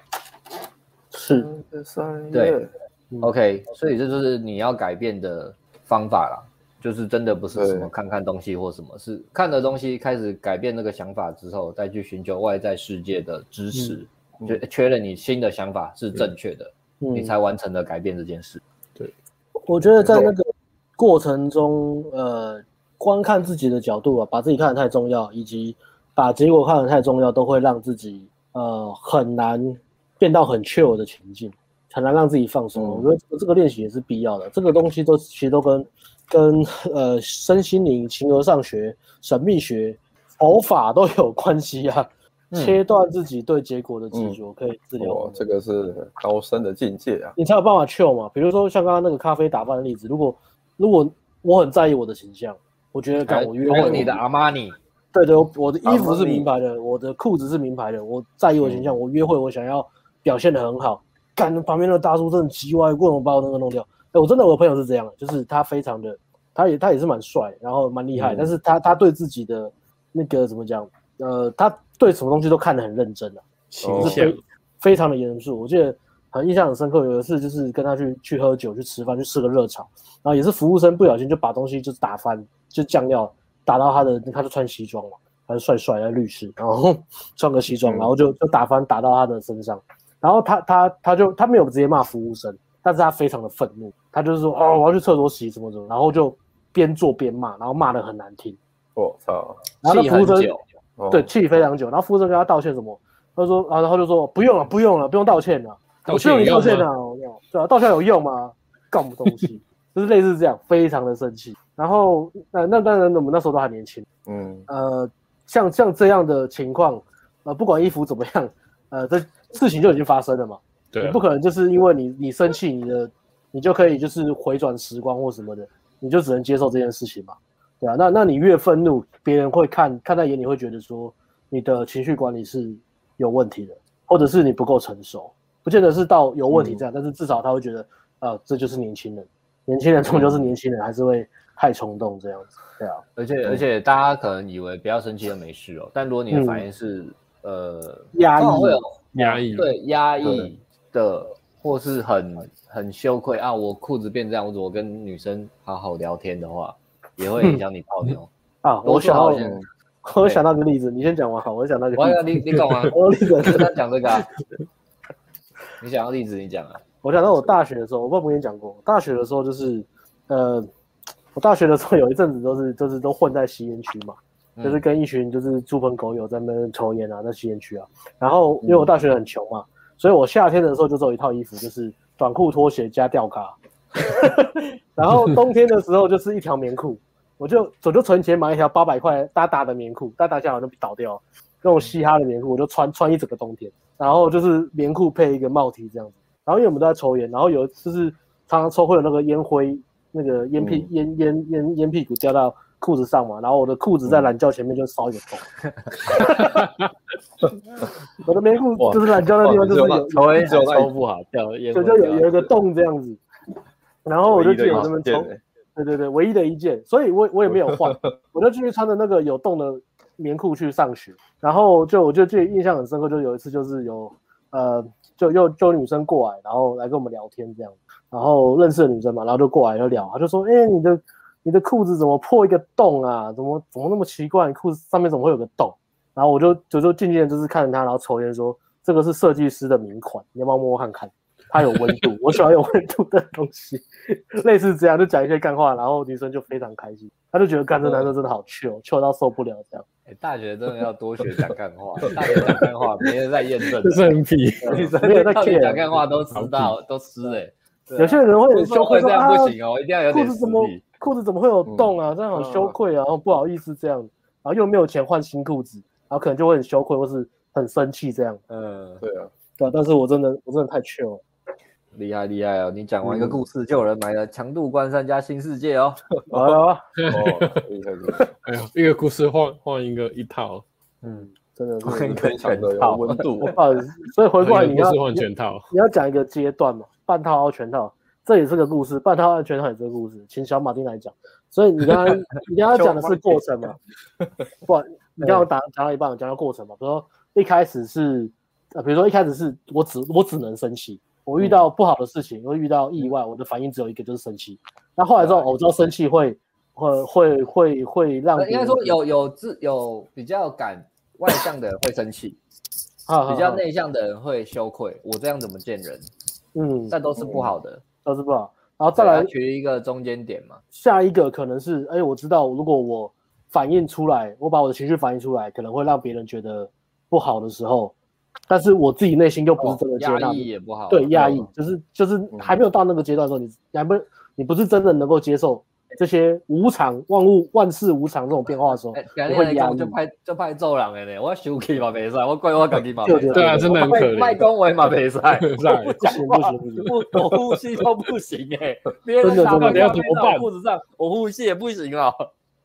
是，对、嗯、，OK，所以这就是你要改变的方法啦。就是真的不是什么看看东西或什么，是看的东西开始改变那个想法之后，再去寻求外在世界的支持，嗯、就确认你新的想法是正确的，嗯、你才完成了改变这件事。对，我觉得在那个过程中，呃，观看自己的角度啊，把自己看得太重要，以及把结果看得太重要，都会让自己呃很难变到很 chill 的情境，很难让自己放松。嗯、我觉得这个练习也是必要的，这个东西都其实都跟。跟呃身心灵、形而上学、神秘学、佛法都有关系啊。嗯、切断自己对结果的执着，可以治疗、这个是高深的境界啊！你才有办法 chill 嘛。比如说像刚刚那个咖啡打扮的例子，如果如果我很在意我的形象，我觉得干我约会，你的阿玛尼，对对，我的衣服是名牌的，我的裤子是名牌的，我在意我的形象，嗯、我约会我想要表现的很好，干旁边那个大叔真的奇怪，过来把我那个弄掉。哎，我真的我朋友是这样，就是他非常的。他也他也是蛮帅，然后蛮厉害，嗯、但是他他对自己的那个怎么讲？呃，他对什么东西都看得很认真的、啊，哦、是非非常的严肃。我记得很印象很深刻，有一次就是跟他去去喝酒、去吃饭、去吃个热炒，然后也是服务生不小心就把东西就是打翻，就酱料打到他的，他就穿西装嘛，他是帅帅的律师，然后 穿个西装，然后就就打翻打到他的身上，然后他他他就他没有直接骂服务生，但是他非常的愤怒，他就是说哦，我要去厕所洗什么什么，然后就。边做边骂，然后骂得很难听。我操！然后那服务生对气非常久，然后服务生跟他道歉什么？他说啊，然后就说不用了，不用了，不用道歉了。我需要你道歉了！对啊，道歉有用吗？干什么东西？就是类似这样，非常的生气。然后那那当然，我们那时候都还年轻。嗯呃，像像这样的情况，呃，不管衣服怎么样，呃，这事情就已经发生了嘛。对，你不可能就是因为你你生气，你的你就可以就是回转时光或什么的。你就只能接受这件事情嘛，对啊，那那你越愤怒，别人会看看在眼里，会觉得说你的情绪管理是有问题的，或者是你不够成熟，不见得是到有问题这样，嗯、但是至少他会觉得，呃，这就是年轻人，年轻人终究是年轻人，还是会太冲动这样子，对啊，而且而且大家可能以为不要生气就没事哦，但如果你的反应是、嗯、呃压抑，压抑，对压抑的，或是很。很羞愧啊！我裤子变这样，我怎么跟女生好好聊天的话，也会影响你泡妞 啊！我想到，我想到个例子，你先讲完好。我想到个例子，你你讲完，我例子跟他讲这个。你想要例子，你讲啊！我想到我大学的时候，我不知道跟你讲过，大学的时候就是，呃，我大学的时候有一阵子都是就是都混在吸烟区嘛，就是跟一群就是猪朋狗友在那边抽烟啊，在吸烟区啊。然后因为我大学很穷嘛，所以我夏天的时候就只有一套衣服，就是。短裤、拖鞋加吊嘎，然后冬天的时候就是一条棉裤，我就我就存钱买一条八百块大大的棉裤，大大下来就倒掉，那种嘻哈的棉裤，我就穿穿一整个冬天。然后就是棉裤配一个帽 T 这样子。然后因为我们都在抽烟，然后有就是常常抽会有那个烟灰，那个烟屁烟烟烟烟屁股掉到裤子上嘛，然后我的裤子在懒觉前面就烧一个洞。我的棉裤就是懒觉的地方，就是有抽烟抽不好掉烟，就就有有一个洞这样子。然后我就去我这边抽，对对对，唯一的一件，所以我我也没有换，我就继续穿着那个有洞的棉裤去上学。然后就我就记得印象很深刻，就有一次就是有呃，就又就女生过来，然后来跟我们聊天这样，然后认识的女生嘛，然后就过来就聊，她就说，哎，你的你的裤子怎么破一个洞啊？怎么怎么那么奇怪？裤子上面怎么会有个洞？然后我就就就静静的，就是看着他，然后抽烟说：“这个是设计师的名款，你要不要摸摸看看？它有温度，我喜欢有温度的东西。”类似这样，就讲一些干话，然后女生就非常开心，她就觉得干这男生真的好糗，糗到受不了这样。哎，大学真的要多学讲干话，大学讲干话没人在验证，这是很屁，女生没有在讲干话都知道，都湿哎，有些人会很羞愧说，这样不行哦，一定要有点裤子怎么裤子怎么会有洞啊？这样很羞愧啊，然后不好意思这样，然后又没有钱换新裤子，然后可能就会很羞愧或是很生气这样。嗯，对啊，对啊，但是我真的我真的太 chill 了。厉害厉害哦！你讲完一个故事，就有人买了《强度关山》加《新世界》哦。好了，哎 呀，一个故事换换一个一套，嗯，真的换一个全套温度。不好意思，所以回过来你要换全套，你要讲一个阶段嘛，半套到全套，这也是个故事，半套安全套也是个故事，请小马丁来讲。所以你刚刚 你刚刚讲的是过程嘛？不，你刚刚打讲到一半，我讲到过程嘛？比如说一开始是，呃，比如说一开始是我只我只能生气。我遇到不好的事情，我遇到意外，我的反应只有一个，就是生气。那后来之后，我知道生气会会会会会让应该说有有自有比较敢外向的人会生气，比较内向的人会羞愧。我这样怎么见人？嗯，但都是不好的，都是不好。然后再来取一个中间点嘛。下一个可能是，哎，我知道如果我反应出来，我把我的情绪反应出来，可能会让别人觉得不好的时候。但是我自己内心又不是真的接纳，压抑也不好。对，压抑就是就是还没有到那个阶段的时候，你还不你不是真的能够接受这些无常、万物、万事无常这种变化的时候，你会压抑。就拍就拍揍人的呢，我生气嘛没事，我怪我自己嘛。对啊，真的很可怜。卖恭维嘛没事，不行不行不行，不我呼吸都不行哎，别人打到你要怎么办？裤子上我呼吸也不行啊。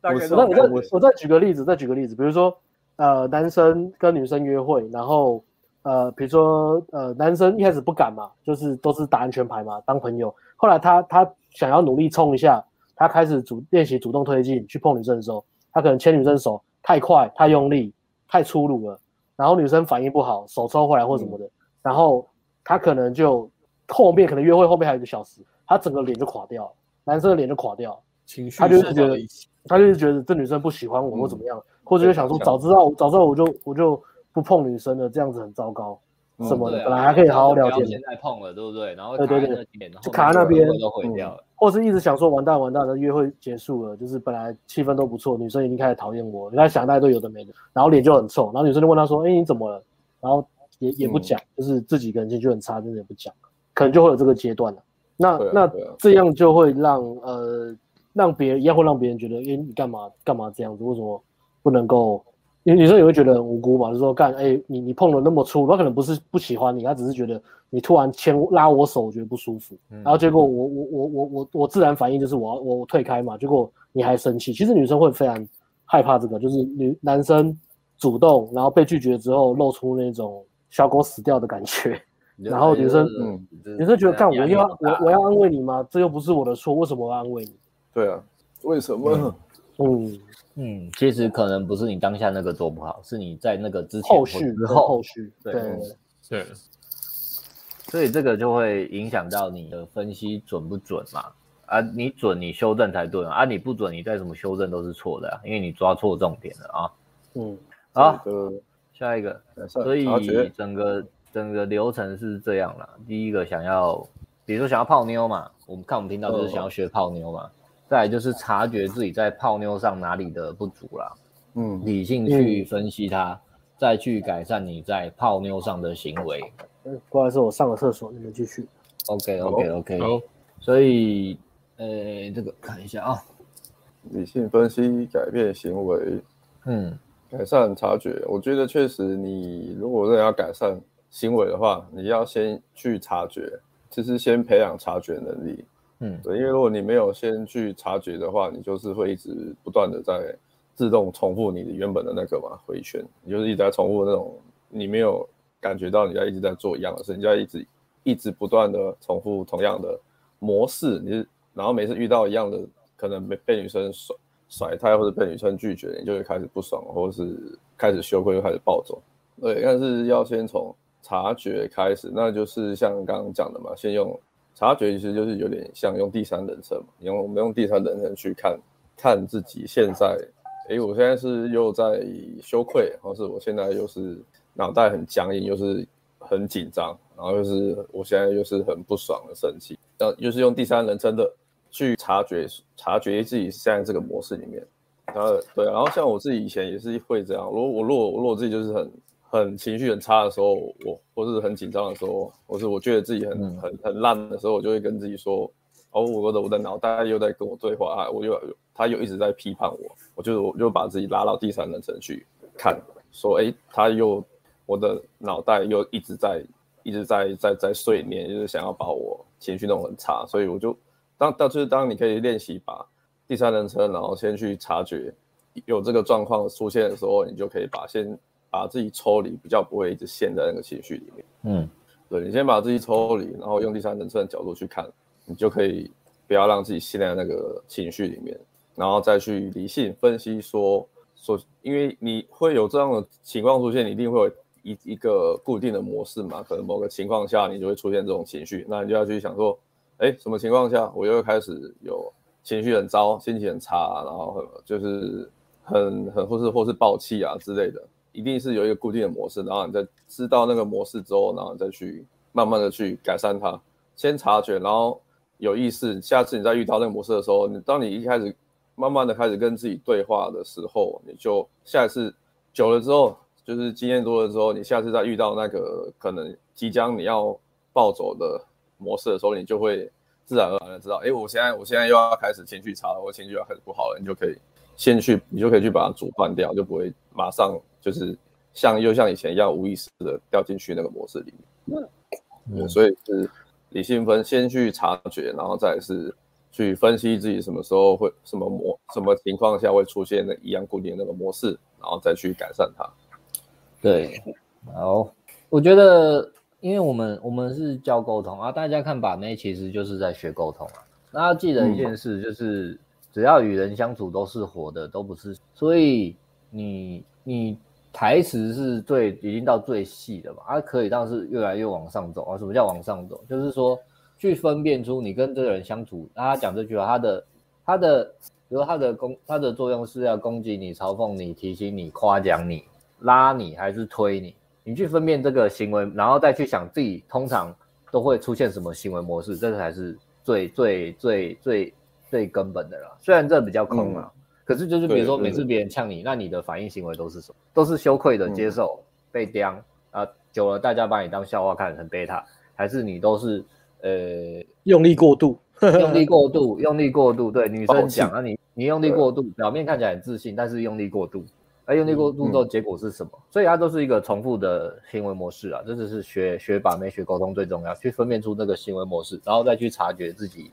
我再我再我再举个例子，再举个例子，比如说呃，男生跟女生约会，然后。呃，比如说，呃，男生一开始不敢嘛，就是都是打安全牌嘛，当朋友。后来他他想要努力冲一下，他开始主练习主动推进去碰女生的时候，他可能牵女生手太快、太用力、太粗鲁了，然后女生反应不好，手抽回来或什么的，嗯、然后他可能就后面可能约会后面还有一个小时，他整个脸就垮掉了，男生的脸就垮掉了，情绪他就是觉得他就是觉得这女生不喜欢我或怎么样，嗯、或者就想说早知道早知道我就我就。不碰女生了这样子很糟糕，什么的，本来还可以好好聊天，现在碰了，对不对？然后对对对，就卡在那边都毁掉了，或是一直想说完蛋完蛋的约会结束了，就是本来气氛都不错，女生已经开始讨厌我，你看想大家都有的没的，然后脸就很臭，然后女生就问他说：“哎，你怎么了？”然后也也不讲，就是自己感情就很差，真的也不讲，可能就会有这个阶段了。那那这样就会让呃让别人一样会让别人觉得，哎，你干嘛干嘛这样子？为什么不能够？女女生也会觉得很无辜嘛，就是说干，哎，你你碰了那么粗，他可能不是不喜欢你，他只是觉得你突然牵拉我手，我觉得不舒服，然后结果我我我我我我自然反应就是我我我退开嘛，结果你还生气。其实女生会非常害怕这个，就是女男生主动然后被拒绝之后露出那种小狗死掉的感觉，然后女生嗯，女生觉得干，我要我我要安慰你吗？这又不是我的错，为什么我要安慰你？对啊，为什么？嗯。嗯，其实可能不是你当下那个做不好，是你在那个之前后续之后后续对对对，所以这个就会影响到你的分析准不准嘛？啊，你准你修正才对嘛？啊，你不准你再怎么修正都是错的啊，因为你抓错重点了啊。嗯，好，下一个，所以整个整个流程是这样啦。第一个想要，比如说想要泡妞嘛，我们看我们听到就是想要学泡妞嘛。再来就是察觉自己在泡妞上哪里的不足啦，嗯，理性去分析它，嗯、再去改善你在泡妞上的行为。嗯，不好意思，我上个厕所，你们继续。OK OK OK。好，所以，呃，这个看一下啊，理性分析改变行为，嗯，改善察觉。我觉得确实，你如果真的要改善行为的话，你要先去察觉，就是先培养察觉能力。嗯，对，因为如果你没有先去察觉的话，你就是会一直不断的在自动重复你的原本的那个嘛回旋，你就是一直在重复那种你没有感觉到你在一直在做一样的事，你在一直一直不断的重复同样的模式，你然后每次遇到一样的可能被被女生甩甩态或者被女生拒绝，你就会开始不爽，或者是开始羞愧，又开始暴走。对，但是要先从察觉开始，那就是像刚刚讲的嘛，先用。察觉其实就是有点像用第三人称嘛，用我们用第三人称去看看自己现在，哎，我现在是又在羞愧，或是我现在又是脑袋很僵硬，又是很紧张，然后又是我现在又是很不爽的生气，然后又是用第三人称的去察觉察觉自己现在这个模式里面，然后对，然后像我自己以前也是会这样，如果我如果我如果自己就是很很情绪很差的时候，我或是很紧张的时候，或是我觉得自己很很很烂的时候，我就会跟自己说，哦，我的我的脑袋又在跟我对话啊，我又他又一直在批判我，我就我就把自己拉到第三人称去看，说，哎，他又我的脑袋又一直在一直在在在，在碎念，就是想要把我情绪弄很差，所以我就当当就是当你可以练习把第三人称，然后先去察觉有这个状况出现的时候，你就可以把先。把自己抽离，比较不会一直陷在那个情绪里面。嗯，对，你先把自己抽离，然后用第三人称的角度去看，你就可以不要让自己陷在那个情绪里面，然后再去理性分析说说，因为你会有这样的情况出现，你一定会有一一个固定的模式嘛，可能某个情况下你就会出现这种情绪，那你就要去想说，哎，什么情况下我又开始有情绪很糟，心情很差，然后就是很很或是或是爆气啊之类的。一定是有一个固定的模式，然后你再知道那个模式之后，然后再去慢慢的去改善它。先察觉，然后有意识。下次你再遇到那个模式的时候，你当你一开始慢慢的开始跟自己对话的时候，你就下一次久了之后，就是经验多了之后，你下次再遇到那个可能即将你要暴走的模式的时候，你就会自然而然的知道，哎，我现在我现在又要开始情绪差了，我情绪要开始不好了，你就可以先去，你就可以去把它阻断掉，就不会马上。就是像又像以前一样无意识的掉进去那个模式里面，嗯，所以是理性分，先去察觉，然后再是去分析自己什么时候会什么模什么情况下会出现那一样固定的那个模式，然后再去改善它。对，好，我觉得因为我们我们是教沟通啊，大家看把妹其实就是在学沟通啊。那要记得一件事，就是只要与人相处都是活的，都不是，所以你你。台词是最已经到最细的嘛，它、啊、可以，但是越来越往上走啊。什么叫往上走？就是说去分辨出你跟这个人相处，他讲这句话，他的他的，比如他的攻，他的作用是要攻击你、嘲讽你、提醒你、夸奖你、拉你还是推你？你去分辨这个行为，然后再去想自己通常都会出现什么行为模式，这才是最最最最最根本的了。虽然这比较空啊。嗯可是就是比如说每次别人呛你，那你的反应行为都是什么？都是羞愧的接受、嗯、被刁啊，久了大家把你当笑话看，很贝塔，还是你都是呃用力过度，用力过度，用力过度，对女生讲啊你你用力过度，表面看起来很自信，但是用力过度，而用力过度之后结果是什么？嗯、所以它都是一个重复的行为模式啊，这就是学学把妹学沟通最重要，去分辨出那个行为模式，然后再去察觉自己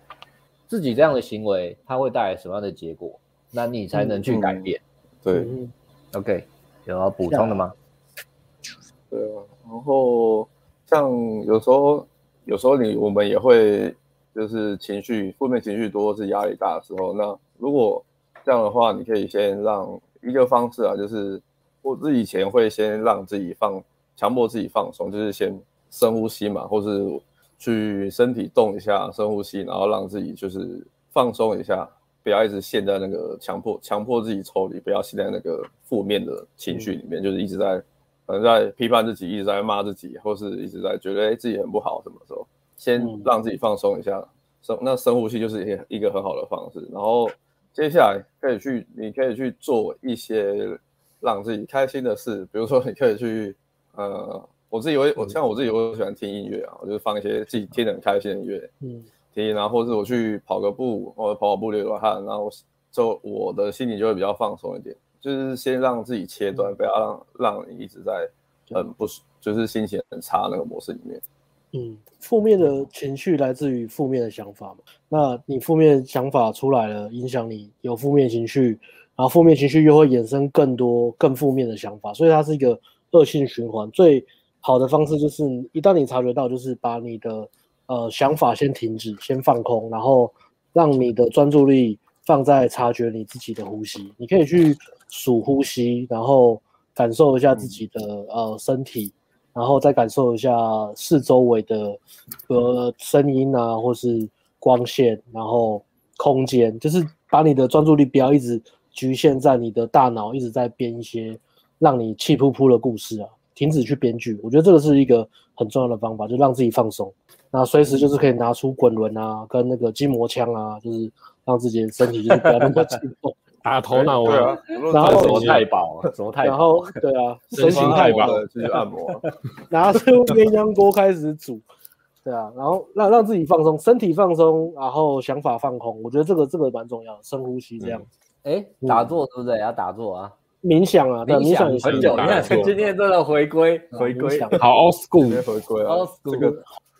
自己这样的行为它会带来什么样的结果。那你才能去改变。嗯、对，OK，有要补充的吗？对啊，然后像有时候，有时候你我们也会就是情绪负面情绪多，是压力大的时候。那如果这样的话，你可以先让一个方式啊，就是我自己以前会先让自己放，强迫自己放松，就是先深呼吸嘛，或是去身体动一下，深呼吸，然后让自己就是放松一下。不要一直陷在那个强迫强迫自己抽离，不要陷在那个负面的情绪里面，嗯、就是一直在可能在批判自己，一直在骂自己，或是一直在觉得哎自己很不好，什么时候先让自己放松一下，深、嗯、那深呼吸就是一一个很好的方式。然后接下来可以去，你可以去做一些让自己开心的事，比如说你可以去呃，我自己会我像我自己我喜欢听音乐啊，我就放一些自己听得很开心的音乐，嗯。然后或是我去跑个步，或者跑跑步流流汗，然后就我的心里就会比较放松一点。就是先让自己切断，不要让让你一直在很不就是心情很差那个模式里面。嗯，负面的情绪来自于负面的想法嘛。那你负面想法出来了，影响你有负面情绪，然后负面情绪又会衍生更多更负面的想法，所以它是一个恶性循环。最好的方式就是，一旦你察觉到，就是把你的。呃，想法先停止，先放空，然后让你的专注力放在察觉你自己的呼吸。你可以去数呼吸，然后感受一下自己的、嗯、呃身体，然后再感受一下四周围的呃声音啊，或是光线，然后空间，就是把你的专注力不要一直局限在你的大脑，一直在编一些让你气扑扑的故事啊，停止去编剧。我觉得这个是一个很重要的方法，就让自己放松。那随时就是可以拿出滚轮啊，跟那个筋膜枪啊，就是让自己的身体就是不要那么紧绷。打头脑啊，然后什么太保，什么太保，然后对啊，身形太保继续按摩，拿出鸳鸯锅开始煮，对啊，然后让让自己放松，身体放松，然后想法放空，我觉得这个这个蛮重要，深呼吸这样。哎，打坐对不对？要打坐啊，冥想啊，冥想很久，你看今天真的回归回归，好 old school，回归啊，这个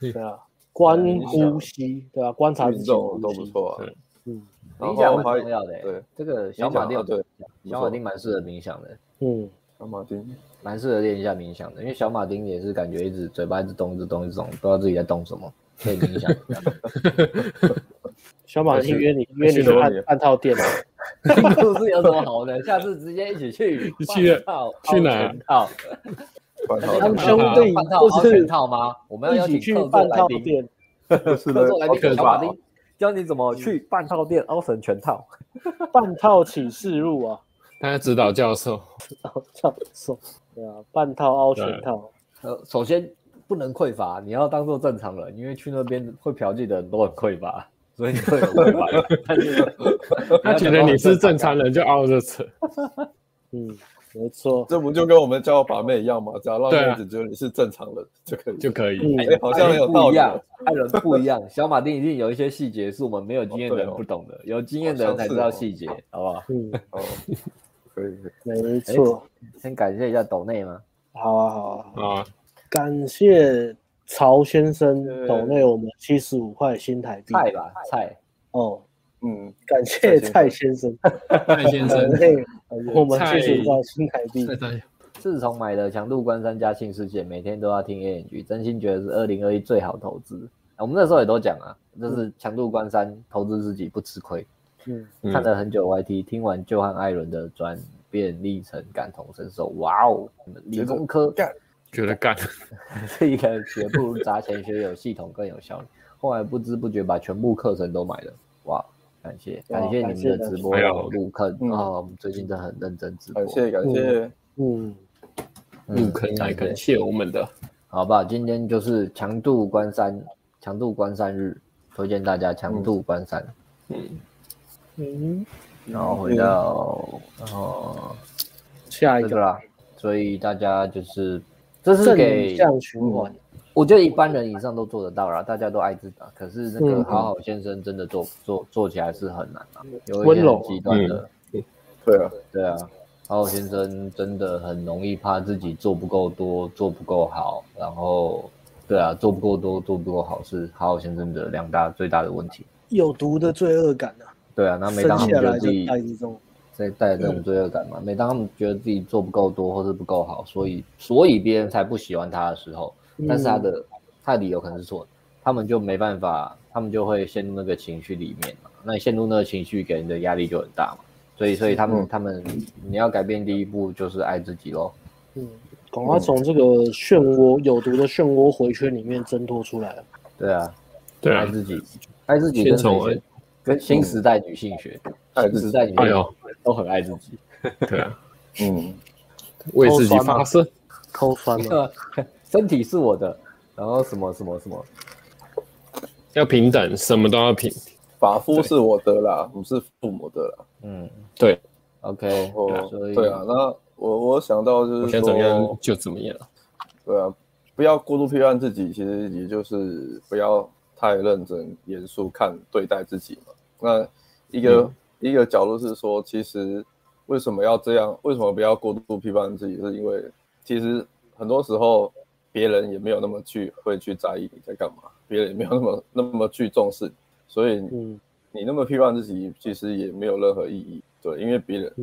对啊，观呼吸，对啊，观察自己都不错啊，嗯。冥想很重要的，对这个小马丁，对小马丁蛮适合冥想的，嗯，小马丁蛮适合练一下冥想的，因为小马丁也是感觉一直嘴巴一直动，一直动，一直动，不知道自己在动什么，可以冥想。小马丁约你约你半半套店，是不是有什么好的？下次直接一起去，去去哪？套，他们兄弟不是全套吗？我们要一起去半套店，是的，来宾小马丁。教你怎么去半套店凹成全套，半套启示录啊！他指导教授，指导教授，对啊，半套凹全套。呃，首先不能匮乏，你要当做正常人，因为去那边会嫖妓的人都很匮乏，所以你会有匮乏。他觉得你是正常人就凹着扯，嗯。没错，这不就跟我们教把妹一样吗？只要让妹子觉得你是正常人就可以，就可以。哎，好像有道理。爱人不一样，小马丁一定有一些细节是我们没有经验的人不懂的，有经验的人才知道细节，好不好？嗯，哦，可以，没错。先感谢一下斗内吗？好啊，好啊，好啊！感谢曹先生斗内我们七十五块新台币。菜吧，菜。哦。嗯，感谢蔡先生，蔡先生，我们谢谢到新台币。自从买了强度关山加新世界，每天都要听 AMG，真心觉得是二零二一最好投资。我们那时候也都讲啊，就是强度关山投资自己不吃亏。嗯，看了很久 YT，听完就和艾伦的转变历程感同身受。哇哦，理工科干，觉得干，这一个学不如砸钱学有系统更有效率。后来不知不觉把全部课程都买了，哇！感谢感谢你们的直播入坑啊！我们最近真的很认真直播，感谢感谢，嗯，入坑来感谢我们的，好吧？今天就是强度关山，强度关山日，推荐大家强度关山，嗯嗯，然后回到哦下一个啦，所以大家就是这是给正向循环。我觉得一般人以上都做得到啦，大家都爱自己，可是那个好好先生真的做做做起来是很难啊，有一些很极端的，对啊，对啊，好好先生真的很容易怕自己做不够多，做不够好，然后对啊，做不够多，做不够好是好好先生的两大最大的问题，有毒的罪恶感啊，对啊，那每当他们觉得自己在带这种罪恶感嘛，每当他们觉得自己做不够多或是不够好，所以所以别人才不喜欢他的时候。但是他的他的理由可能是错的，他们就没办法，他们就会陷入那个情绪里面嘛。那你陷入那个情绪，给人的压力就很大嘛。所以，所以他们他们你要改变第一步就是爱自己喽。嗯，赶快从这个漩涡有毒的漩涡回圈里面挣脱出来。对啊，对啊，爱自己，爱自己跟跟新时代女性学，新时代女性都很爱自己。对啊，嗯，为自己发声，抠酸吗？身体是我的，然后什么什么什么，要平等，什么都要平。法夫是我的啦，不是父母的啦。嗯，对。OK，对啊，那我我想到就是想，怎么样就怎么样。对啊，不要过度批判自己，其实也就是不要太认真严肃看对待自己嘛。那一个、嗯、一个角度是说，其实为什么要这样？为什么不要过度批判自己？是因为其实。很多时候，别人也没有那么去会去在意你在干嘛，别人也没有那么那么去重视，所以你那么批判自己，其实也没有任何意义。对，因为别人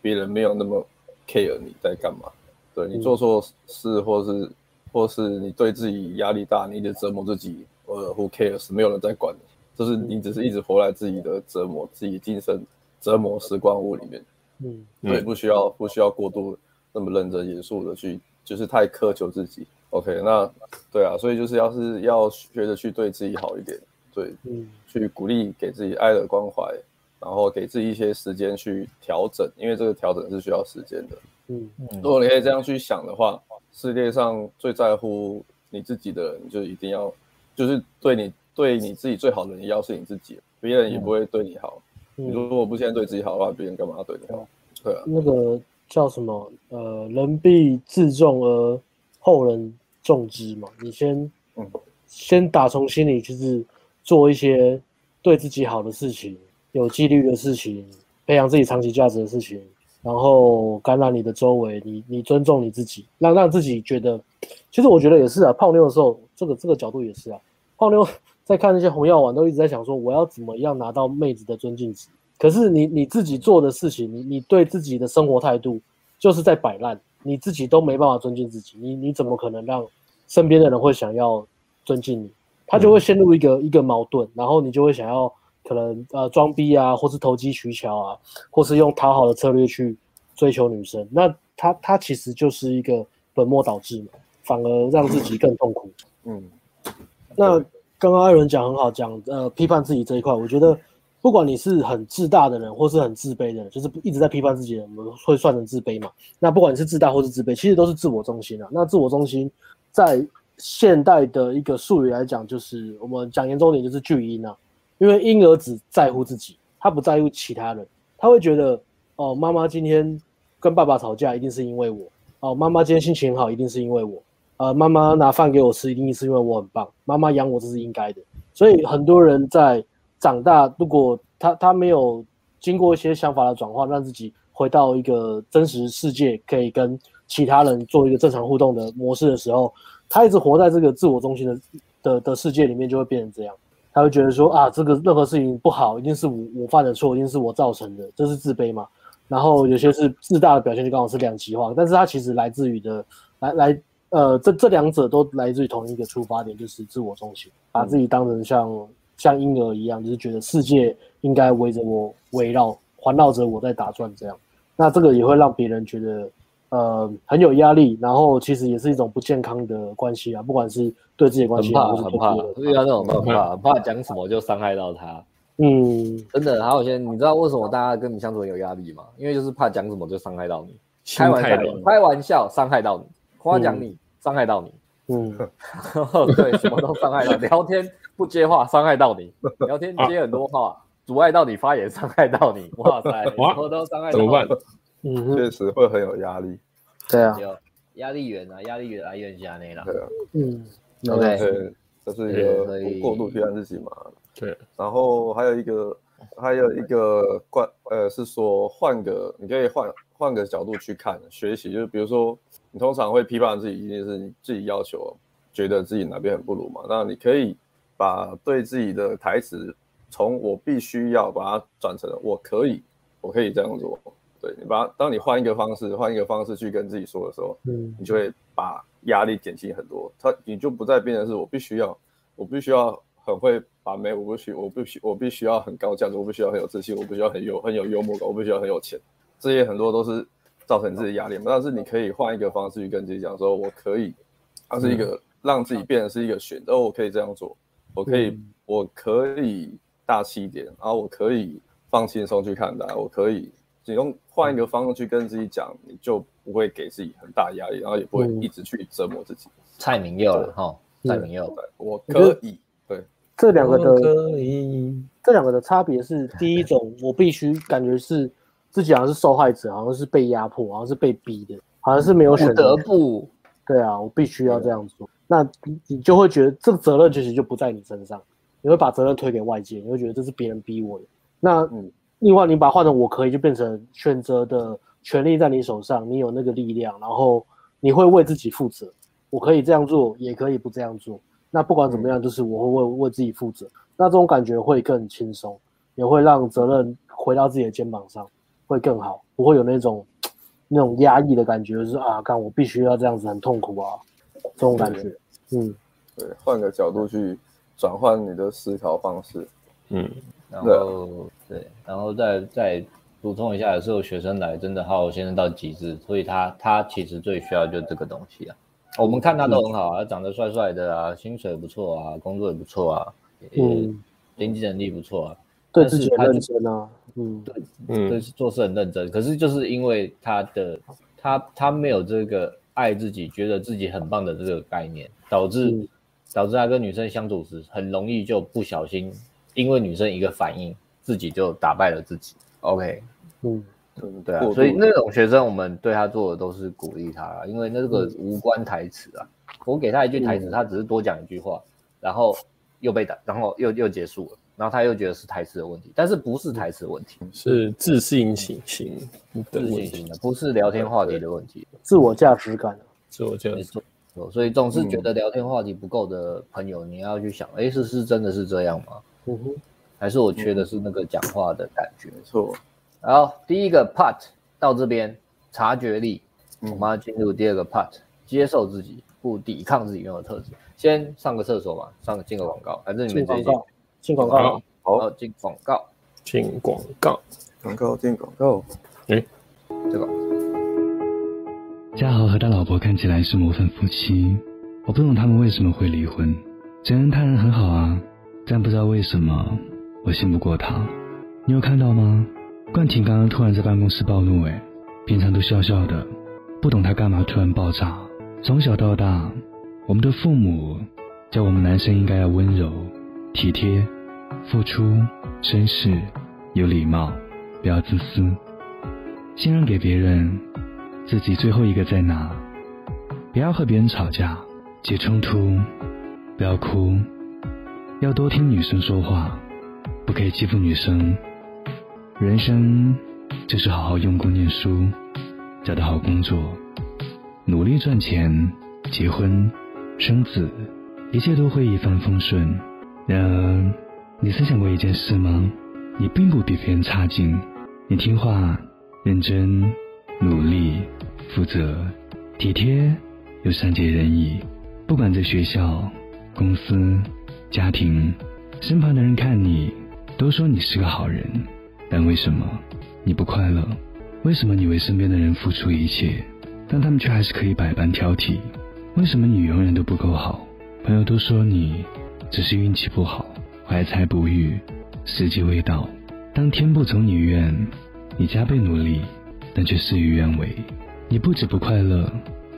别人没有那么 care 你在干嘛。对，你做错事，或是或是你对自己压力大，你一直折磨自己，呃，who cares？没有人在管你，就是你只是一直活在自己的折磨、自己精神折磨时光屋里面。嗯，对，不需要不需要过度那么认真严肃的去。就是太苛求自己，OK，那对啊，所以就是要是要学着去对自己好一点，对，嗯，去鼓励给自己爱的关怀，然后给自己一些时间去调整，因为这个调整是需要时间的，嗯，如果你可以这样去想的话，世界上最在乎你自己的人，就一定要，就是对你对你自己最好的人，要是你自己，别人也不会对你好，你如果不先对自己好的话，别人干嘛要对你好？对啊，那个叫什么？呃，人必自重而后人重之嘛。你先，嗯，先打从心里就是做一些对自己好的事情，有纪律的事情，培养自己长期价值的事情，然后感染你的周围，你你尊重你自己，让让自己觉得，其实我觉得也是啊。泡妞的时候，这个这个角度也是啊。泡妞 在看那些红药丸，都一直在想说，我要怎么样拿到妹子的尊敬值。可是你你自己做的事情，你你对自己的生活态度就是在摆烂，你自己都没办法尊敬自己，你你怎么可能让身边的人会想要尊敬你？他就会陷入一个、嗯、一个矛盾，然后你就会想要可能呃装逼啊，或是投机取巧啊，或是用讨好的策略去追求女生。那他他其实就是一个本末倒置嘛，反而让自己更痛苦。嗯，那刚刚艾伦讲很好，讲呃批判自己这一块，我觉得。不管你是很自大的人，或是很自卑的人，就是一直在批判自己的人，我们会算成自卑嘛？那不管你是自大或是自卑，其实都是自我中心啊。那自我中心在现代的一个术语来讲，就是我们讲严重点，就是巨婴啊。因为婴儿只在乎自己，他不在乎其他人，他会觉得哦，妈妈今天跟爸爸吵架，一定是因为我。哦，妈妈今天心情好，一定是因为我。呃，妈妈拿饭给我吃，一定是因为我很棒。妈妈养我，这是应该的。所以很多人在。长大，如果他他没有经过一些想法的转化，让自己回到一个真实世界，可以跟其他人做一个正常互动的模式的时候，他一直活在这个自我中心的的的世界里面，就会变成这样。他会觉得说啊，这个任何事情不好，一定是我我犯的错，一定是我造成的，这是自卑嘛。然后有些是自大的表现，就刚好是两极化。但是他其实来自于的来来呃，这这两者都来自于同一个出发点，就是自我中心，把自己当成像。像婴儿一样，就是觉得世界应该围着我围绕，环绕着我在打转这样。那这个也会让别人觉得，呃，很有压力。然后其实也是一种不健康的关系啊，不管是对自己关系，很怕，很怕，遇到那种很怕，怕讲什么就伤害到他。嗯，真的。还有些，你知道为什么大家跟你相处很有压力吗？因为就是怕讲什么就伤害到你，开玩笑，开玩笑伤害到你，夸奖你伤害到你。嗯，对，什么都伤害到，聊天。不接话伤害到你，聊天接很多话、啊、阻碍到你发言，伤害到你。哇塞，什么都伤害到你。怎么办？嗯，确实会很有压力。对啊，有压力源啊，压力源来源加内了。对啊，嗯，OK，这是一个过度批判自己嘛。对，然后还有一个，还有一个关，呃，是说换个，你可以换换个角度去看学习，就是比如说你通常会批判自己，一定是你自己要求，觉得自己哪边很不如嘛，那你可以。把对自己的台词从我必须要把它转成我可以，我可以这样做。对，你把当你换一个方式，换一个方式去跟自己说的时候，嗯，你就会把压力减轻很多。他你就不再变成是我必须要，我必须要很会把妹，我不需我不需我必须要很高价值，我不需要很有自信，我不需要很有很有幽默感，我不需要很有钱。这些很多都是造成你自己压力嘛。但是你可以换一个方式去跟自己讲说，我可以，它是一个让自己变成是一个选择，我可以这样做。我可以，嗯、我可以大气一点，然后我可以放轻松去看待，我可以，只用换一个方式去跟自己讲，你就不会给自己很大压力，然后也不会一直去折磨自己。蔡明佑了哈，蔡明佑，我可以，对，这两个的可以，这两个的差别是，第一种我必须感觉是自己好像是受害者，好像是被压迫，好像是被逼的，好像是没有选择，不得不，对啊，我必须要这样做。那你就会觉得这个责任其实就不在你身上，你会把责任推给外界，你会觉得这是别人逼我的。那嗯，另外你把它换成我可以，就变成选择的权利在你手上，你有那个力量，然后你会为自己负责。我可以这样做，也可以不这样做。那不管怎么样，就是我会为为自己负责。那这种感觉会更轻松，也会让责任回到自己的肩膀上，会更好，不会有那种那种压抑的感觉，就是啊，看我必须要这样子，很痛苦啊。这种感觉，嗯，对，换个角度去转换你的思考方式，嗯，然后对，然后再再补充一下，有时候学生来真的好先生到极致，所以他他其实最需要就这个东西啊。我们看他都很好啊，长得帅帅的啊，薪水不错啊，工作也不错啊，嗯，经济能力不错啊，对自己认真啊，嗯，对，嗯，对，做事很认真，可是就是因为他的他他没有这个。爱自己，觉得自己很棒的这个概念，导致、嗯、导致他跟女生相处时，很容易就不小心，因为女生一个反应，自己就打败了自己。OK，嗯，对啊，所以那种学生，我们对他做的都是鼓励他，因为那个无关台词啊。我给他一句台词，他只是多讲一句话，然后又被打，然后又又结束了，然后他又觉得是台词的问题，但是不是台词的问题，是自信心型的自信心的，不是聊天话题的问题，自我价值感，自我价值。所以总是觉得聊天话题不够的朋友，你要去想，哎，是是真的是这样吗？嗯哼，还是我缺的是那个讲话的感觉？没错。好，第一个 part 到这边，察觉力，我们要进入第二个 part，接受自己。不抵抗自己拥有的特质，先上个厕所吧，上个进个广告，反正你们进广告，进广告，好，进广告，进广告，广告进广告，哎，这个。嘉豪和他老婆看起来是模范夫妻，我不懂他们为什么会离婚。承认他人很好啊，但不知道为什么我信不过他。你有看到吗？冠廷刚刚突然在办公室暴怒，哎，平常都笑笑的，不懂他干嘛突然爆炸。从小到大，我们的父母教我们男生应该要温柔、体贴、付出、绅士、有礼貌，不要自私，先让给别人，自己最后一个在拿。不要和别人吵架、起冲突，不要哭，要多听女生说话，不可以欺负女生。人生就是好好用功念书，找到好工作。努力赚钱，结婚，生子，一切都会一帆风顺。然而，你曾想过一件事吗？你并不比别人差劲，你听话、认真、努力、负责、体贴又善解人意。不管在学校、公司、家庭，身旁的人看你都说你是个好人，但为什么你不快乐？为什么你为身边的人付出一切？但他们却还是可以百般挑剔，为什么你永远都不够好？朋友都说你只是运气不好，怀才不遇，时机未到。当天不从你愿，你加倍努力，但却事与愿违。你不止不快乐，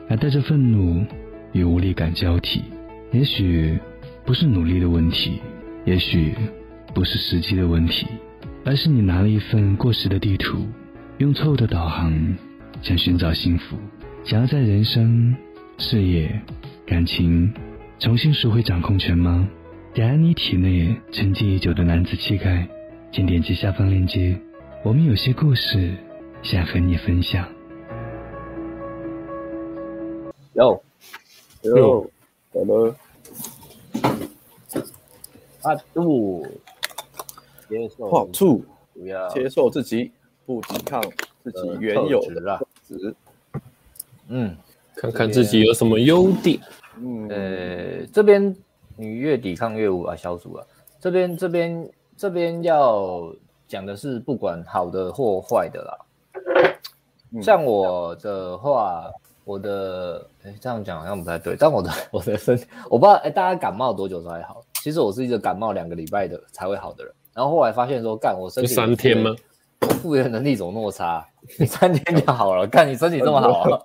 还带着愤怒与无力感交替。也许不是努力的问题，也许不是时机的问题，而是你拿了一份过时的地图，用错误的导航想寻找幸福。想要在人生、事业、感情重新赎回掌控权吗？点燃你体内沉寂已久的男子气概，请点击下方链接。我们有些故事想和你分享。哟哟，怎么？啊，不，接受，好处，不要接受自己，不抵抗自己原有的特质。嗯，看看自己有什么优点。嗯，呃，这边你越抵抗越无法消除啊。这边这边这边要讲的是不管好的或坏的啦。嗯、像我的话，我的哎这样讲好像不太对，但我的 我的身体我不知道哎，大家感冒多久才好？其实我是一个感冒两个礼拜的才会好的人。然后后来发现说，干我身体三天吗？复原能力怎么那么差？你三天就好了，看你身体这么好啊！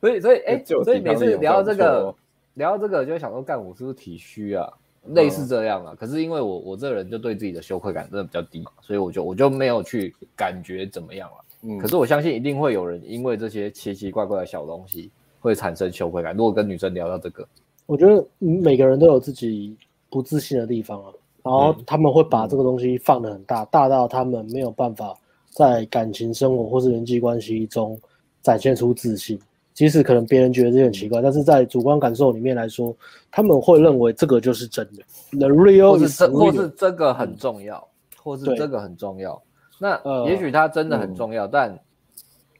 所以所以哎，所以每次聊到这个聊到这个，就会想说，干我是不是体虚啊？类似这样啊。可是因为我我这个人就对自己的羞愧感真的比较低嘛，所以我就我就没有去感觉怎么样了。嗯，可是我相信一定会有人因为这些奇奇怪怪的小东西会产生羞愧感。如果跟女生聊到这个，我觉得每个人都有自己不自信的地方啊。然后他们会把这个东西放得很大，大到他们没有办法在感情生活或是人际关系中展现出自信。即使可能别人觉得这很奇怪，但是在主观感受里面来说，他们会认为这个就是真的。The real 或是这或是这个很重要，或是这个很重要。那也许他真的很重要，但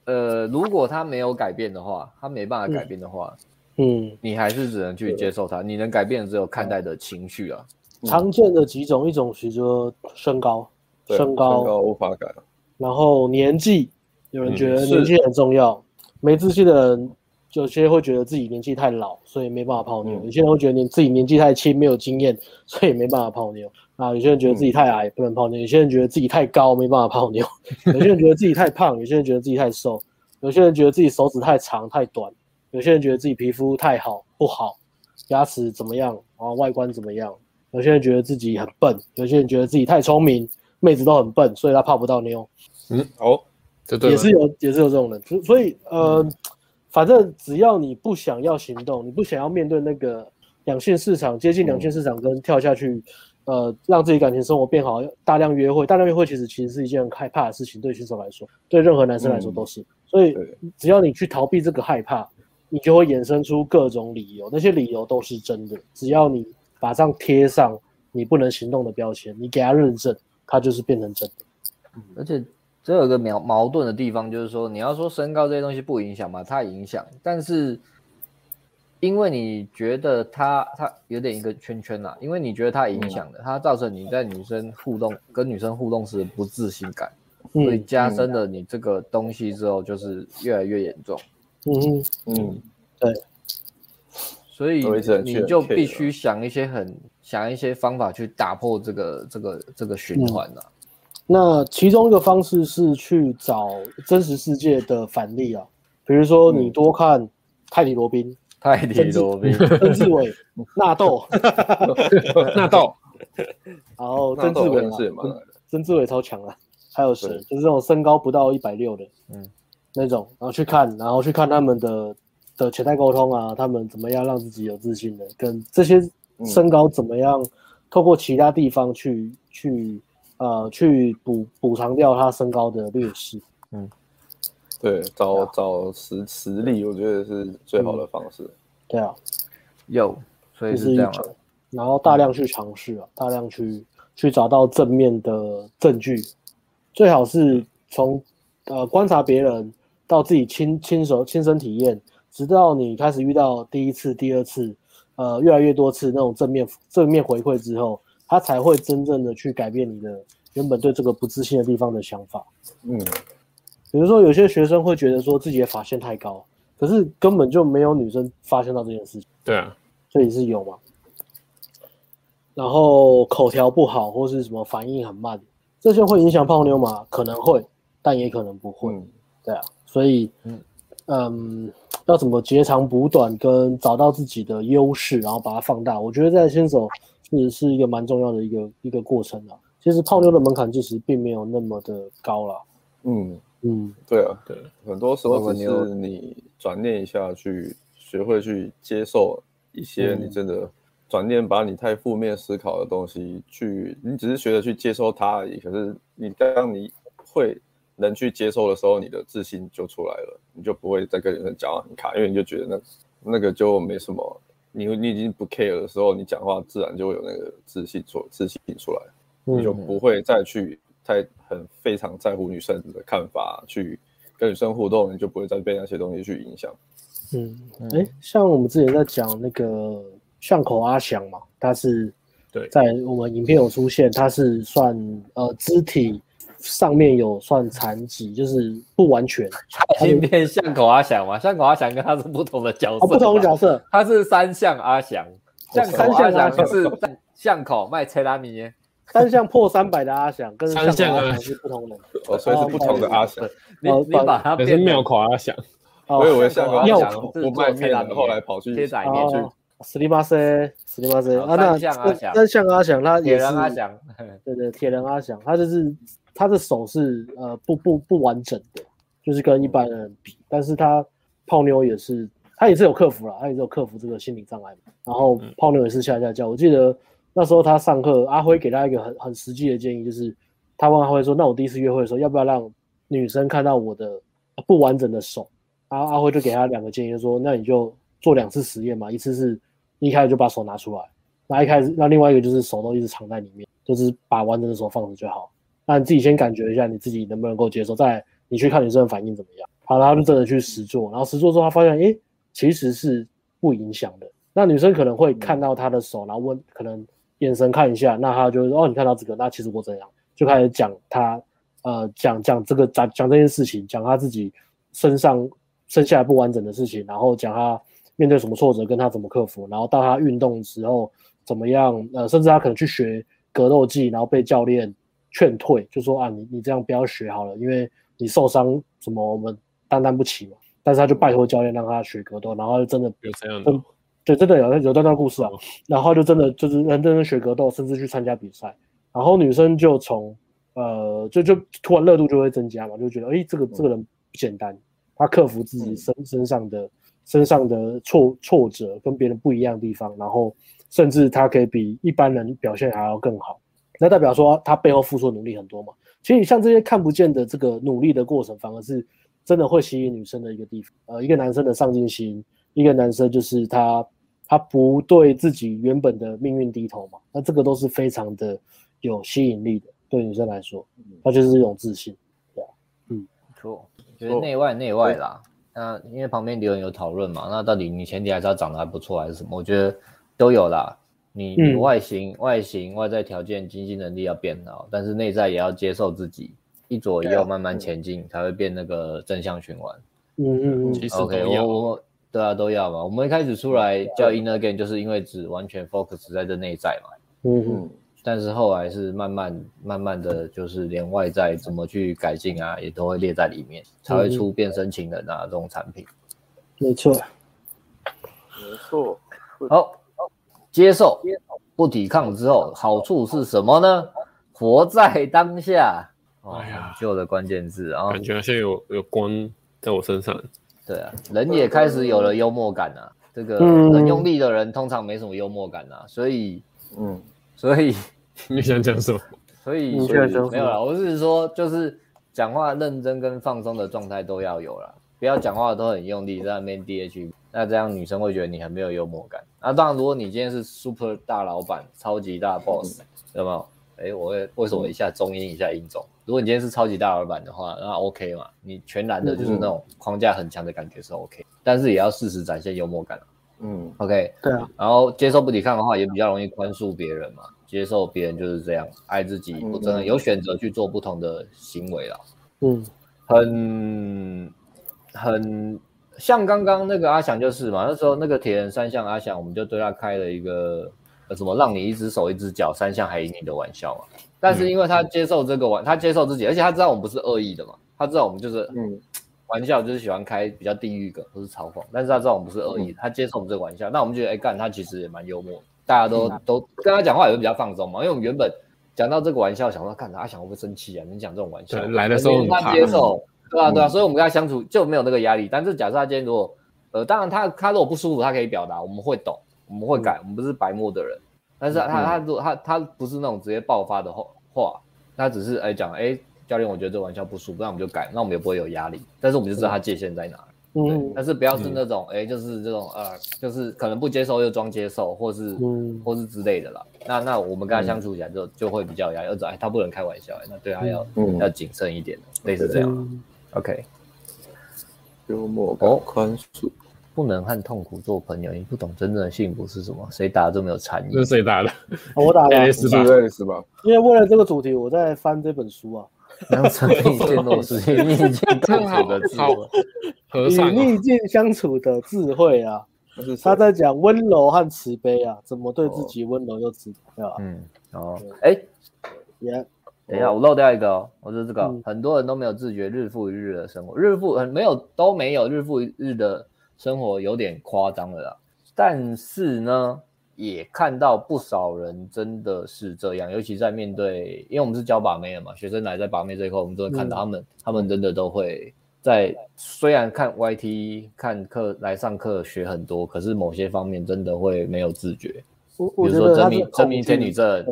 呃，如果他没有改变的话，他没办法改变的话，嗯，你还是只能去接受他。你能改变的只有看待的情绪啊。常见的几种，一种是说身高，身高，身高无法改。然后年纪，有人觉得年纪很重要。没自信的人，有些会觉得自己年纪太老，所以没办法泡妞。有些人会觉得你自己年纪太轻，没有经验，所以没办法泡妞。啊，有些人觉得自己太矮，不能泡妞。有些人觉得自己太高，没办法泡妞。有些人觉得自己太胖，有些人觉得自己太瘦，有些人觉得自己手指太长太短，有些人觉得自己皮肤太好不好，牙齿怎么样，啊外观怎么样。有些人觉得自己很笨，有些人觉得自己太聪明，妹子都很笨，所以他泡不到妞。嗯，哦，这对，也是有也是有这种人，所所以呃，反正只要你不想要行动，你不想要面对那个两性市场，接近两性市场跟跳下去。呃，让自己感情生活变好，大量约会，大量约会其实其实是一件很害怕的事情，对新手来说，对任何男生来说都是。嗯、所以只要你去逃避这个害怕，你就会衍生出各种理由，那些理由都是真的。只要你把这样贴上你不能行动的标签，你给他认证，他就是变成真的。嗯、而且这有个矛矛盾的地方，就是说你要说身高这些东西不影响嘛，它影响，但是。因为你觉得他他有点一个圈圈啦、啊，因为你觉得他影响了，他造成你在女生互动跟女生互动时不自信感，所以加深了你这个东西之后就是越来越严重。嗯嗯嗯，对，所以你就必须想一些很想一些方法去打破这个这个这个循环啊。那其中一个方式是去找真实世界的反例啊，比如说你多看泰迪罗宾。泰迪罗宾、曾志伟、纳豆、纳豆，然后曾志伟嘛，曾志伟超强啊！还有谁？就是这种身高不到一百六的，嗯，那种，然后去看，然后去看他们的的潜在沟通啊，他们怎么样让自己有自信的，跟这些身高怎么样透过其他地方去去呃去补补偿掉他身高的劣势，嗯。对，找找实实力，我觉得是最好的方式。嗯、对啊，有，所以是这样。然后大量去尝试啊，嗯、大量去去找到正面的证据，最好是从呃观察别人到自己亲亲手亲身体验，直到你开始遇到第一次、第二次，呃越来越多次那种正面正面回馈之后，他才会真正的去改变你的原本对这个不自信的地方的想法。嗯。比如说，有些学生会觉得说自己的发线太高，可是根本就没有女生发现到这件事情。对啊，所以是有嘛。然后口条不好，或是什么反应很慢，这些会影响泡妞吗？可能会，但也可能不会。嗯、对啊，所以嗯嗯，要怎么截长补短，跟找到自己的优势，然后把它放大，我觉得在新手是是一个蛮重要的一个一个过程啊。其实泡妞的门槛其实并没有那么的高啦。嗯。嗯，对啊，对，很多时候只是你转念一下，去学会去接受一些你真的转念，把你太负面思考的东西去，你只是学着去接受它而已。可是你当你会能去接受的时候，你的自信就出来了，你就不会再跟人讲话很卡，因为你就觉得那那个就没什么，你你已经不 care 的时候，你讲话自然就会有那个自信出自信出来，你就不会再去。太很非常在乎女生的看法，去跟女生互动，你就不会再被那些东西去影响。嗯，哎、欸，像我们之前在讲那个巷口阿翔嘛，他是对，在我们影片有出现，他是算呃肢体上面有算残疾，就是不完全。影片巷口阿翔嘛，巷口阿翔跟他是不同的角色，哦、不同的角色，他是三巷阿翔，巷口阿翔就是巷口卖切拉米。三项破三百的阿翔跟三项阿翔是不同的，哦，所以是不同的阿翔。你你把它变成庙口阿翔，我以为巷口阿翔不卖面，后来跑去贴仔面去。斯里马塞，斯里马塞，啊，那三项阿翔他也是铁人阿翔，对对，铁人阿翔，他就是他的手是呃不不不完整的，就是跟一般人比，但是他泡妞也是，他也是有克服了，他也是有克服这个心理障碍嘛，然后泡妞也是下下叫，我记得。那时候他上课，阿辉给他一个很很实际的建议，就是他问阿辉说：“那我第一次约会的时候，要不要让女生看到我的不完整的手？”然后阿辉就给他两个建议，就说：“那你就做两次实验嘛，一次是一开始就把手拿出来，那一开始那另外一个就是手都一直藏在里面，就是把完整的手放着就好。那你自己先感觉一下，你自己能不能够接受，再你去看女生的反应怎么样。好，然后就真的去实做，然后实做之后他发现，诶，其实是不影响的。那女生可能会看到他的手，然后问可能。眼神看一下，那他就说哦，你看到这个，那其实我怎样，就开始讲他，呃，讲讲这个讲讲这件事情，讲他自己身上生下来不完整的事情，然后讲他面对什么挫折，跟他怎么克服，然后到他运动的时候怎么样，呃，甚至他可能去学格斗技，然后被教练劝退，就说啊，你你这样不要学好了，因为你受伤什么我们担当不起嘛。但是他就拜托教练让他学格斗，然后就真的有这样的。对，真的有有段段故事啊，然后就真的就是认真的学格斗，甚至去参加比赛，然后女生就从呃，就就突然热度就会增加嘛，就觉得哎，这个这个人不简单，他克服自己身身上的身上的挫挫折，跟别人不一样的地方，然后甚至他可以比一般人表现还要更好，那代表说他背后付出的努力很多嘛。其实像这些看不见的这个努力的过程，反而是真的会吸引女生的一个地方。呃，一个男生的上进心，一个男生就是他他不对自己原本的命运低头嘛，那这个都是非常的有吸引力的。对女生来说，那就是一种自信，对啊，嗯，没错，觉得内外内外啦。那因为旁边留言有讨论嘛，那到底你前提还是要长得还不错还是什么？我觉得都有啦。你你外形、嗯、外形、外在条件、经济能力要变好，但是内在也要接受自己，一左一右慢慢前进，才会变那个正向循环。嗯嗯嗯，其实 OK，我我对啊都要嘛。我们一开始出来叫 Inner Game，就是因为只完全 focus 在这内在嘛。嗯嗯。但是后来是慢慢慢慢的就是连外在怎么去改进啊，也都会列在里面，才会出变身情人啊这种产品。没错，没错。好，接受不抵抗之后，好处是什么呢？活在当下。哎呀，旧的关键字啊，感觉好像有有光在我身上。对啊，人也开始有了幽默感啊。这个很用力的人通常没什么幽默感啊，所以嗯，所以。你想讲什么？所以，所以没有了，我是说，就是讲话认真跟放松的状态都要有了，不要讲话都很用力在那边 DH，那这样女生会觉得你很没有幽默感。那当然，如果你今天是 super 大老板、超级大 boss，有没有？哎，我会为什么一下中音一下音中？如果你今天是超级大老板的话，那 OK 嘛？你全然的就是那种框架很强的感觉是 OK，但是也要适时展现幽默感。嗯，OK，对啊。然后接受不抵抗的话，也比较容易宽恕别人嘛。接受别人就是这样，爱自己，我真的有选择去做不同的行为了。嗯，很很像刚刚那个阿翔就是嘛，那时候那个铁人三项阿翔，我们就对他开了一个呃什么让你一只手一只脚三项还赢你的玩笑嘛。但是因为他接受这个玩，他接受自己，而且他知道我们不是恶意的嘛，他知道我们就是嗯玩笑就是喜欢开比较地狱梗或是嘲讽，但是他知道我们不是恶意，他接受我们这个玩笑，那我们觉得哎干他其实也蛮幽默。大家都都跟他讲话也会比较放松嘛，因为我们原本讲到这个玩笑，想说看他想会不会生气啊？你讲这种玩笑，来的时候他接受，对啊对啊，所以我们跟他相处就没有那个压力。但是假设他今天如果呃，当然他他如果不舒服，他可以表达，我们会懂，我们会改，我们不是白目的人。但是他他如果他他不是那种直接爆发的话，他只是哎讲哎教练，我觉得这玩笑不舒服，那我们就改，那我们也不会有压力。但是我们就知道他界限在哪。嗯，但是不要是那种，哎、嗯欸，就是这种，呃，就是可能不接受又装接受，或是，嗯，或是之类的啦。那那我们跟他相处起来就、嗯、就会比较压抑，而且哎，他不能开玩笑，那对他要、嗯、要谨慎一点，类似这样。嗯、OK，幽默感宽恕，不能和痛苦做朋友，你不懂真正的幸福是什么？谁打的这么有禅意？这是谁打的？我打的，是吧？是吧？因为为了这个主题，我在翻这本书啊。然后成逆境落实，与逆境相处的智慧，与逆境相处的智慧啊！他在讲温柔和慈悲啊，怎么对自己温柔又慈悲啊？嗯，哦，哎，也，等一下，我漏掉一个哦，我说这个，很多人都没有自觉，日复一日的生活，日复很没有都没有日复一日的生活，有点夸张了啦。但是呢。也看到不少人真的是这样，尤其在面对，因为我们是教把妹的嘛，学生来在把妹这一块，我们都会看到他们，嗯、他们真的都会在虽然看 YT 看课来上课学很多，可是某些方面真的会没有自觉。我比如说真命真命天女症，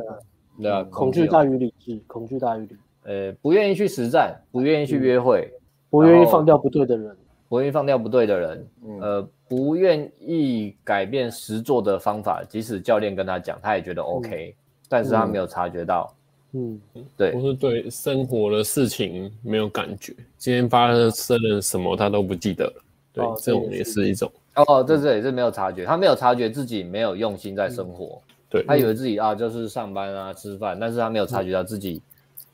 对啊，恐惧大于理智，恐惧大于理智。呃，不愿意去实战，不愿意去约会，嗯、不愿意放掉不对的人，不愿意放掉不对的人，嗯、呃。不愿意改变实做的方法，即使教练跟他讲，他也觉得 OK，、嗯、但是他没有察觉到，嗯，对，不是对生活的事情没有感觉，今天发生了什么他都不记得。了，对，哦、这种也是一种，哦，这这也是没有察觉，他没有察觉自己没有用心在生活，嗯、对，他以为自己啊就是上班啊吃饭，但是他没有察觉到自己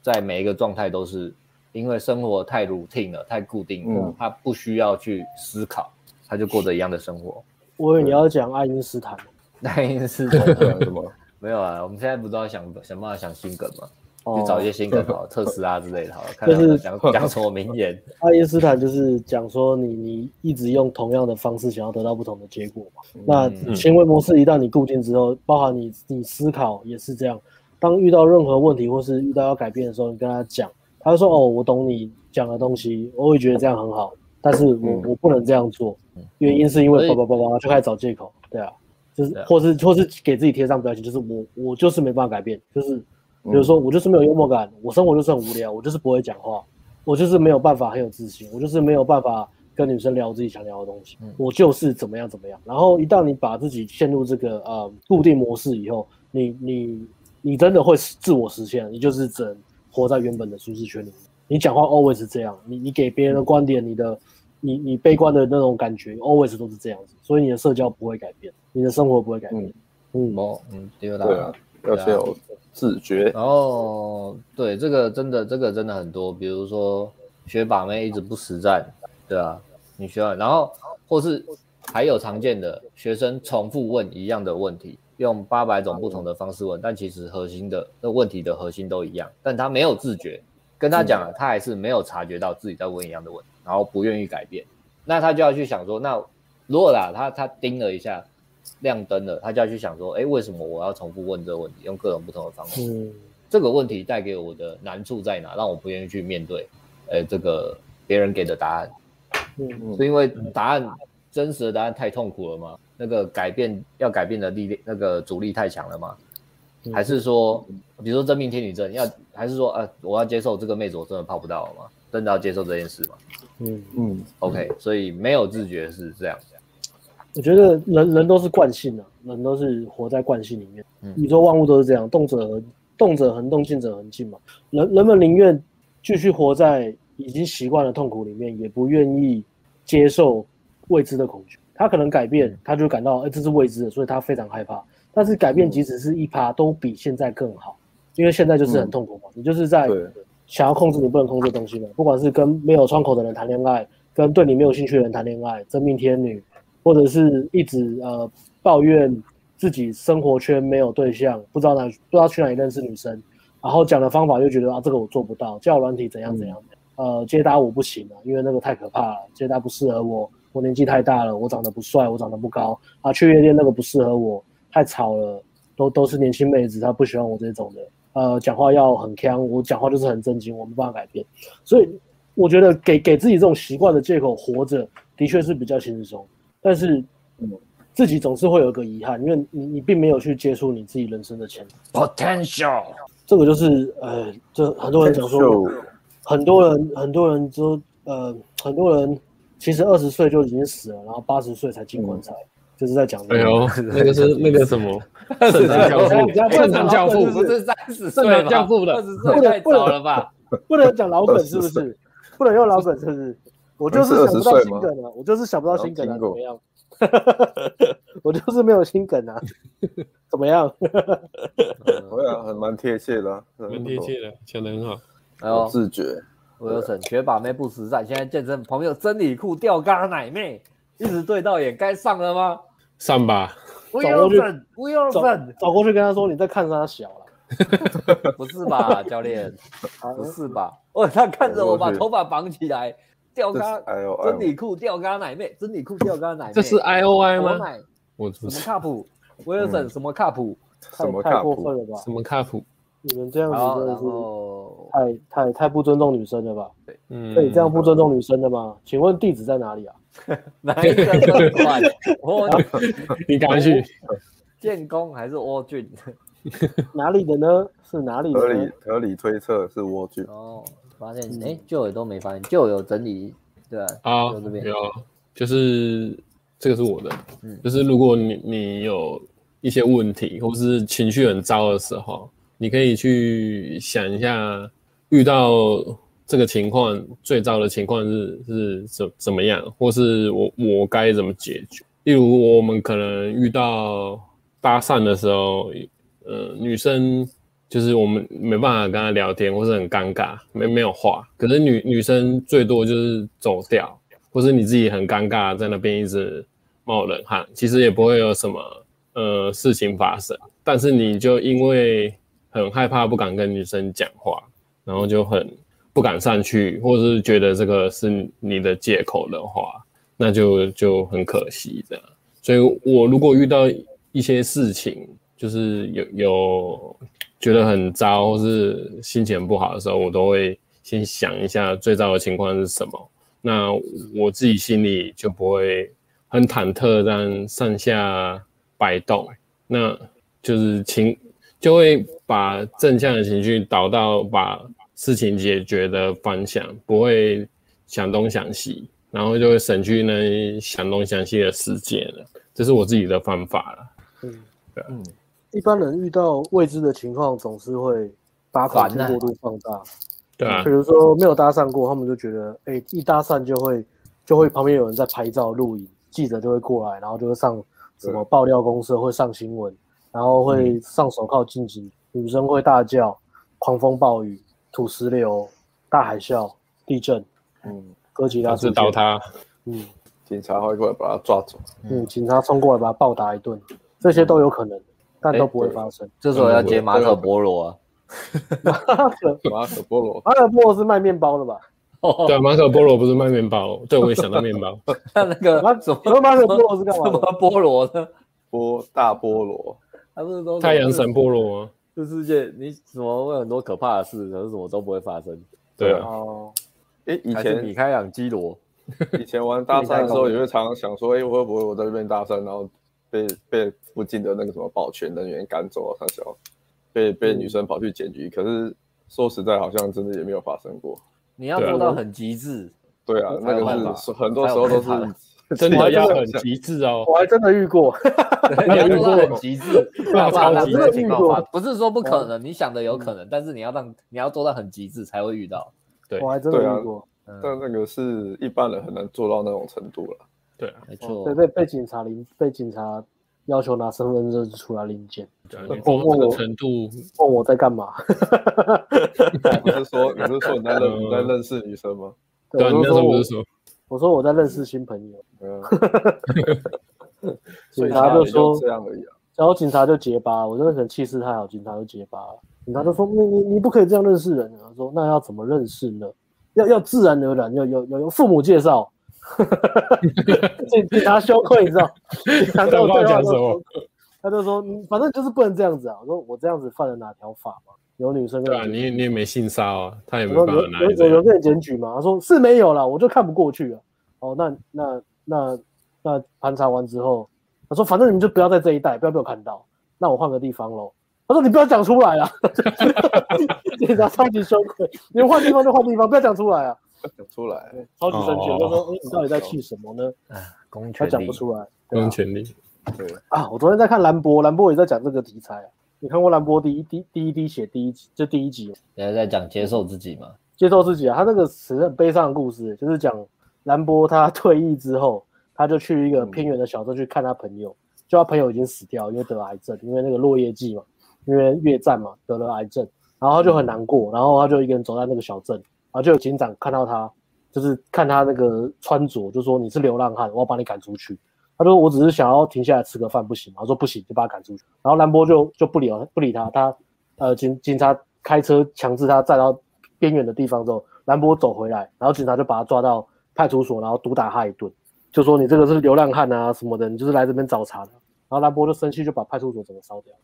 在每一个状态都是因为生活太 routine 了，太固定了，嗯、他不需要去思考。他就过着一样的生活。我以为你要讲爱因斯坦。爱因斯坦什么？没有啊，我们现在不都要想想办法想新梗吗？哦、去找一些新梗好，特斯拉之类的好，看就是讲讲什么名言。爱因斯坦就是讲说你，你你一直用同样的方式，想要得到不同的结果嘛。嗯、那行为模式一旦你固定之后，包含你你思考也是这样，当遇到任何问题或是遇到要改变的时候，你跟他讲，他就说哦，我懂你讲的东西，我会觉得这样很好，但是我、嗯、我不能这样做，原因是因为叭叭叭叭就开始找借口，对啊，就是或是或是给自己贴上标签，就是我我就是没办法改变，就是比如说我就是没有幽默感，我生活就是很无聊，我就是不会讲话，我就是没有办法很有自信，我就是没有办法。跟女生聊自己想聊的东西，我就是怎么样怎么样。然后一旦你把自己陷入这个呃固定模式以后，你你你真的会自我实现，你就是只能活在原本的舒适圈里面。你讲话 always 是这样，你你给别人的观点，你的你你悲观的那种感觉 always 都是这样子，所以你的社交不会改变，你的生活不会改变。嗯哦嗯，对啊，要先有自觉。然后对这个真的这个真的很多，比如说学把妹一直不实战。对啊，你需要，然后或是还有常见的学生重复问一样的问题，用八百种不同的方式问，但其实核心的那问题的核心都一样，但他没有自觉，跟他讲了，他还是没有察觉到自己在问一样的问题，然后不愿意改变，那他就要去想说，那如果啦，他他盯了一下，亮灯了，他就要去想说，哎，为什么我要重复问这个问题？用各种不同的方式，嗯，这个问题带给我的难处在哪？让我不愿意去面对，哎，这个别人给的答案。嗯，是因为答案真实的答案太痛苦了吗？那个改变要改变的力量，那个阻力太强了吗？还是说，比如说真命天女症要，还是说，啊，我要接受这个妹子我真的泡不到了吗？真的要接受这件事吗？嗯嗯，OK，所以没有自觉是这样。我觉得人人都是惯性的，人都是活在惯性里面。宇宙万物都是这样，动者恒动者恒动，静者恒静嘛。人人们宁愿继续活在。已经习惯的痛苦里面，也不愿意接受未知的恐惧。他可能改变，他就感到，哎，这是未知的，所以他非常害怕。但是改变，即使是一趴，都比现在更好，因为现在就是很痛苦嘛。嗯、你就是在想要控制你不能控制的东西嘛。不管是跟没有窗口的人谈恋爱，跟对你没有兴趣的人谈恋爱，真命天女，或者是一直呃抱怨自己生活圈没有对象，不知道哪不知道去哪里认识女生，然后讲的方法又觉得啊这个我做不到，交友软体怎样怎样。嗯呃，接搭我不行了，因为那个太可怕了，接搭不适合我，我年纪太大了，我长得不帅，我长得不高啊，去夜店那个不适合我，太吵了，都都是年轻妹子，她不喜欢我这种的，呃，讲话要很腔，我讲话就是很正经，我没办法改变，所以我觉得给给自己这种习惯的借口活着，的确是比较轻松，但是嗯，自己总是会有一个遗憾，因为你你并没有去接触你自己人生的潜力 potential，这个就是呃，就很多人讲说。很多人，很多人都呃，很多人其实二十岁就已经死了，然后八十岁才进棺材，嗯、就是在讲。哎呦，那个是那个什么？圣诞教父，圣诞教父不是三十岁吗？教父的二十岁太早了吧？不能讲老梗是不是？不能用老梗是不是？我就是想不到新梗啊！我就是想不到 新梗啊！怎么样？我就是没有心梗啊！怎么样？我想很蛮贴切的，蛮贴切的，讲的很好。有自觉，我有省学把妹不实战。现在健身朋友真理裤吊嘎奶妹，一直对到眼，该上了吗？上吧，不用省，不用省，走过去跟他说：“你在看他小了。”不是吧，教练？不是吧？哦，他看着我把头发绑起来，吊嘎，真理裤吊嘎奶妹，真理裤吊嘎奶妹，这是 I O I 吗？我什么卡普？我有省什么卡普？太太过分了吧？什么卡普？你们这样子真的是太太太不尊重女生了吧？对，嗯，可以这样不尊重女生的吗？请问地址在哪里啊？哪一个更快？你赶快去建工还是沃郡？哪里的呢？是哪里的？合理合理推测是沃郡。哦，发现哎，旧友都没发现，旧友整理对啊，啊，这边有，就是这个是我的，嗯，就是如果你你有一些问题或是情绪很糟的时候。你可以去想一下，遇到这个情况，最糟的情况是是怎怎么样，或是我我该怎么解决？例如我们可能遇到搭讪的时候，呃，女生就是我们没办法跟他聊天，或是很尴尬，没没有话。可是女女生最多就是走掉，或是你自己很尴尬，在那边一直冒冷汗，其实也不会有什么呃事情发生，但是你就因为很害怕，不敢跟女生讲话，然后就很不敢上去，或是觉得这个是你的借口的话，那就就很可惜的。所以我如果遇到一些事情，就是有有觉得很糟或是心情不好的时候，我都会先想一下最糟的情况是什么。那我自己心里就不会很忐忑，这样上下摆动。那就是情就会把正向的情绪导到把事情解决的方向，不会想东想西，然后就会省去那想东想西的时间了。这是我自己的方法了。嗯，对，嗯。一般人遇到未知的情况，总是会把恐惧过度放大。对啊，比如说没有搭讪过，他们就觉得，哎、欸，一搭讪就会就会旁边有人在拍照录影，记者就会过来，然后就会上什么爆料公社，会上新闻，然后会上手铐晋级，女生会大叫，狂风暴雨，土石流，大海啸，地震，嗯，哥吉拉，是倒塌，嗯，警察会过来把他抓走，嗯，警察冲过来把他暴打一顿，这些都有可能。但都不会发生。这时候要接马可波罗啊，马可马可波罗，马可波罗是卖面包的吧？哦对，马可波罗不是卖面包。对，我也想到面包。那那个马什么马可波罗是干嘛？什么菠萝呢？波大菠萝，他不是都太阳神菠萝吗？这世界你怎么会很多可怕的事，可是什么都不会发生。对啊。哦。哎，以前米开朗基罗，以前玩搭讪的时候，也会常常想说，哎，我会不会我在这边搭讪，然后。被被附近的那个什么保全人员赶走了，他小被被女生跑去检举，可是说实在，好像真的也没有发生过。你要做到很极致，对啊，那个是很多时候都是 真的要很极致哦。我还真的遇过，你要做到很极致，超级的情况，不是说不可能，你想的有可能，但是你要让你要做到很极致才会遇到。对，我还真的遇过，但那个是一般人很难做到那种程度了。对啊，没错。对，被被警察领被警察要求拿身份证出来领检。对，问我程度，问我在干嘛？你是说 你是说你在认你在认识女生吗？对，你那时候不是说，我说我在认识新朋友。警察就说这样而已啊。然后警察就结巴，我真的可能气势太好，警察就结巴了。警察就说：“你你你不可以这样认识人。”他说：“那要怎么认识呢？要要自然而然，要有有有父母介绍。”警警察羞愧，你知道？警察跟我对话的时候，他就说：“反正就是不能这样子啊。”我说：“我这样子犯了哪条法吗？”有女生跟对啊，你你也没性骚啊，他也没有有有有被检举吗？他说是没有啦，我就看不过去了。哦，那那那那盘查完之后，他说：“反正你们就不要在这一带，不要被我看到。那我换个地方喽。”他说：“你不要讲出来啊！” 警察超级羞愧，你们换地方就换地方，不要讲出来啊！讲出来，超级生气。他说：“哎，你到底在气什么呢？”他讲不出来。公权力。对啊，我昨天在看兰博，兰博也在讲这个题材啊。你看过兰博第一滴第一滴血第一集，就第一集。人家在讲接受自己嘛？接受自己啊！他那个是很悲伤的故事，就是讲兰博他退役之后，他就去一个偏远的小镇去看他朋友，就他朋友已经死掉，因为得了癌症，因为那个落叶季嘛，因为越战嘛得了癌症，然后他就很难过，然后他就一个人走在那个小镇。然后就有警长看到他，就是看他那个穿着，就说你是流浪汉，我要把你赶出去。他说我只是想要停下来吃个饭，不行吗？他说不行，就把他赶出去。然后兰博就就不理不理他，他呃警警察开车强制他站到边缘的地方之后，兰博走回来，然后警察就把他抓到派出所，然后毒打他一顿，就说你这个是流浪汉啊什么的，你就是来这边找茬的。然后兰博就生气，就把派出所整个烧掉。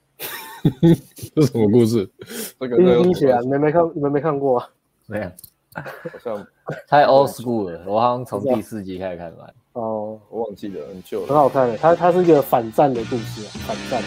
这什么故事？这个冰冰血啊，你们没看，你们没看过啊？没有。好像太 old school 了，我好像从第四集开始看完。哦，我忘记了，很旧了。很好看的，它它是一个反战的故事，反战。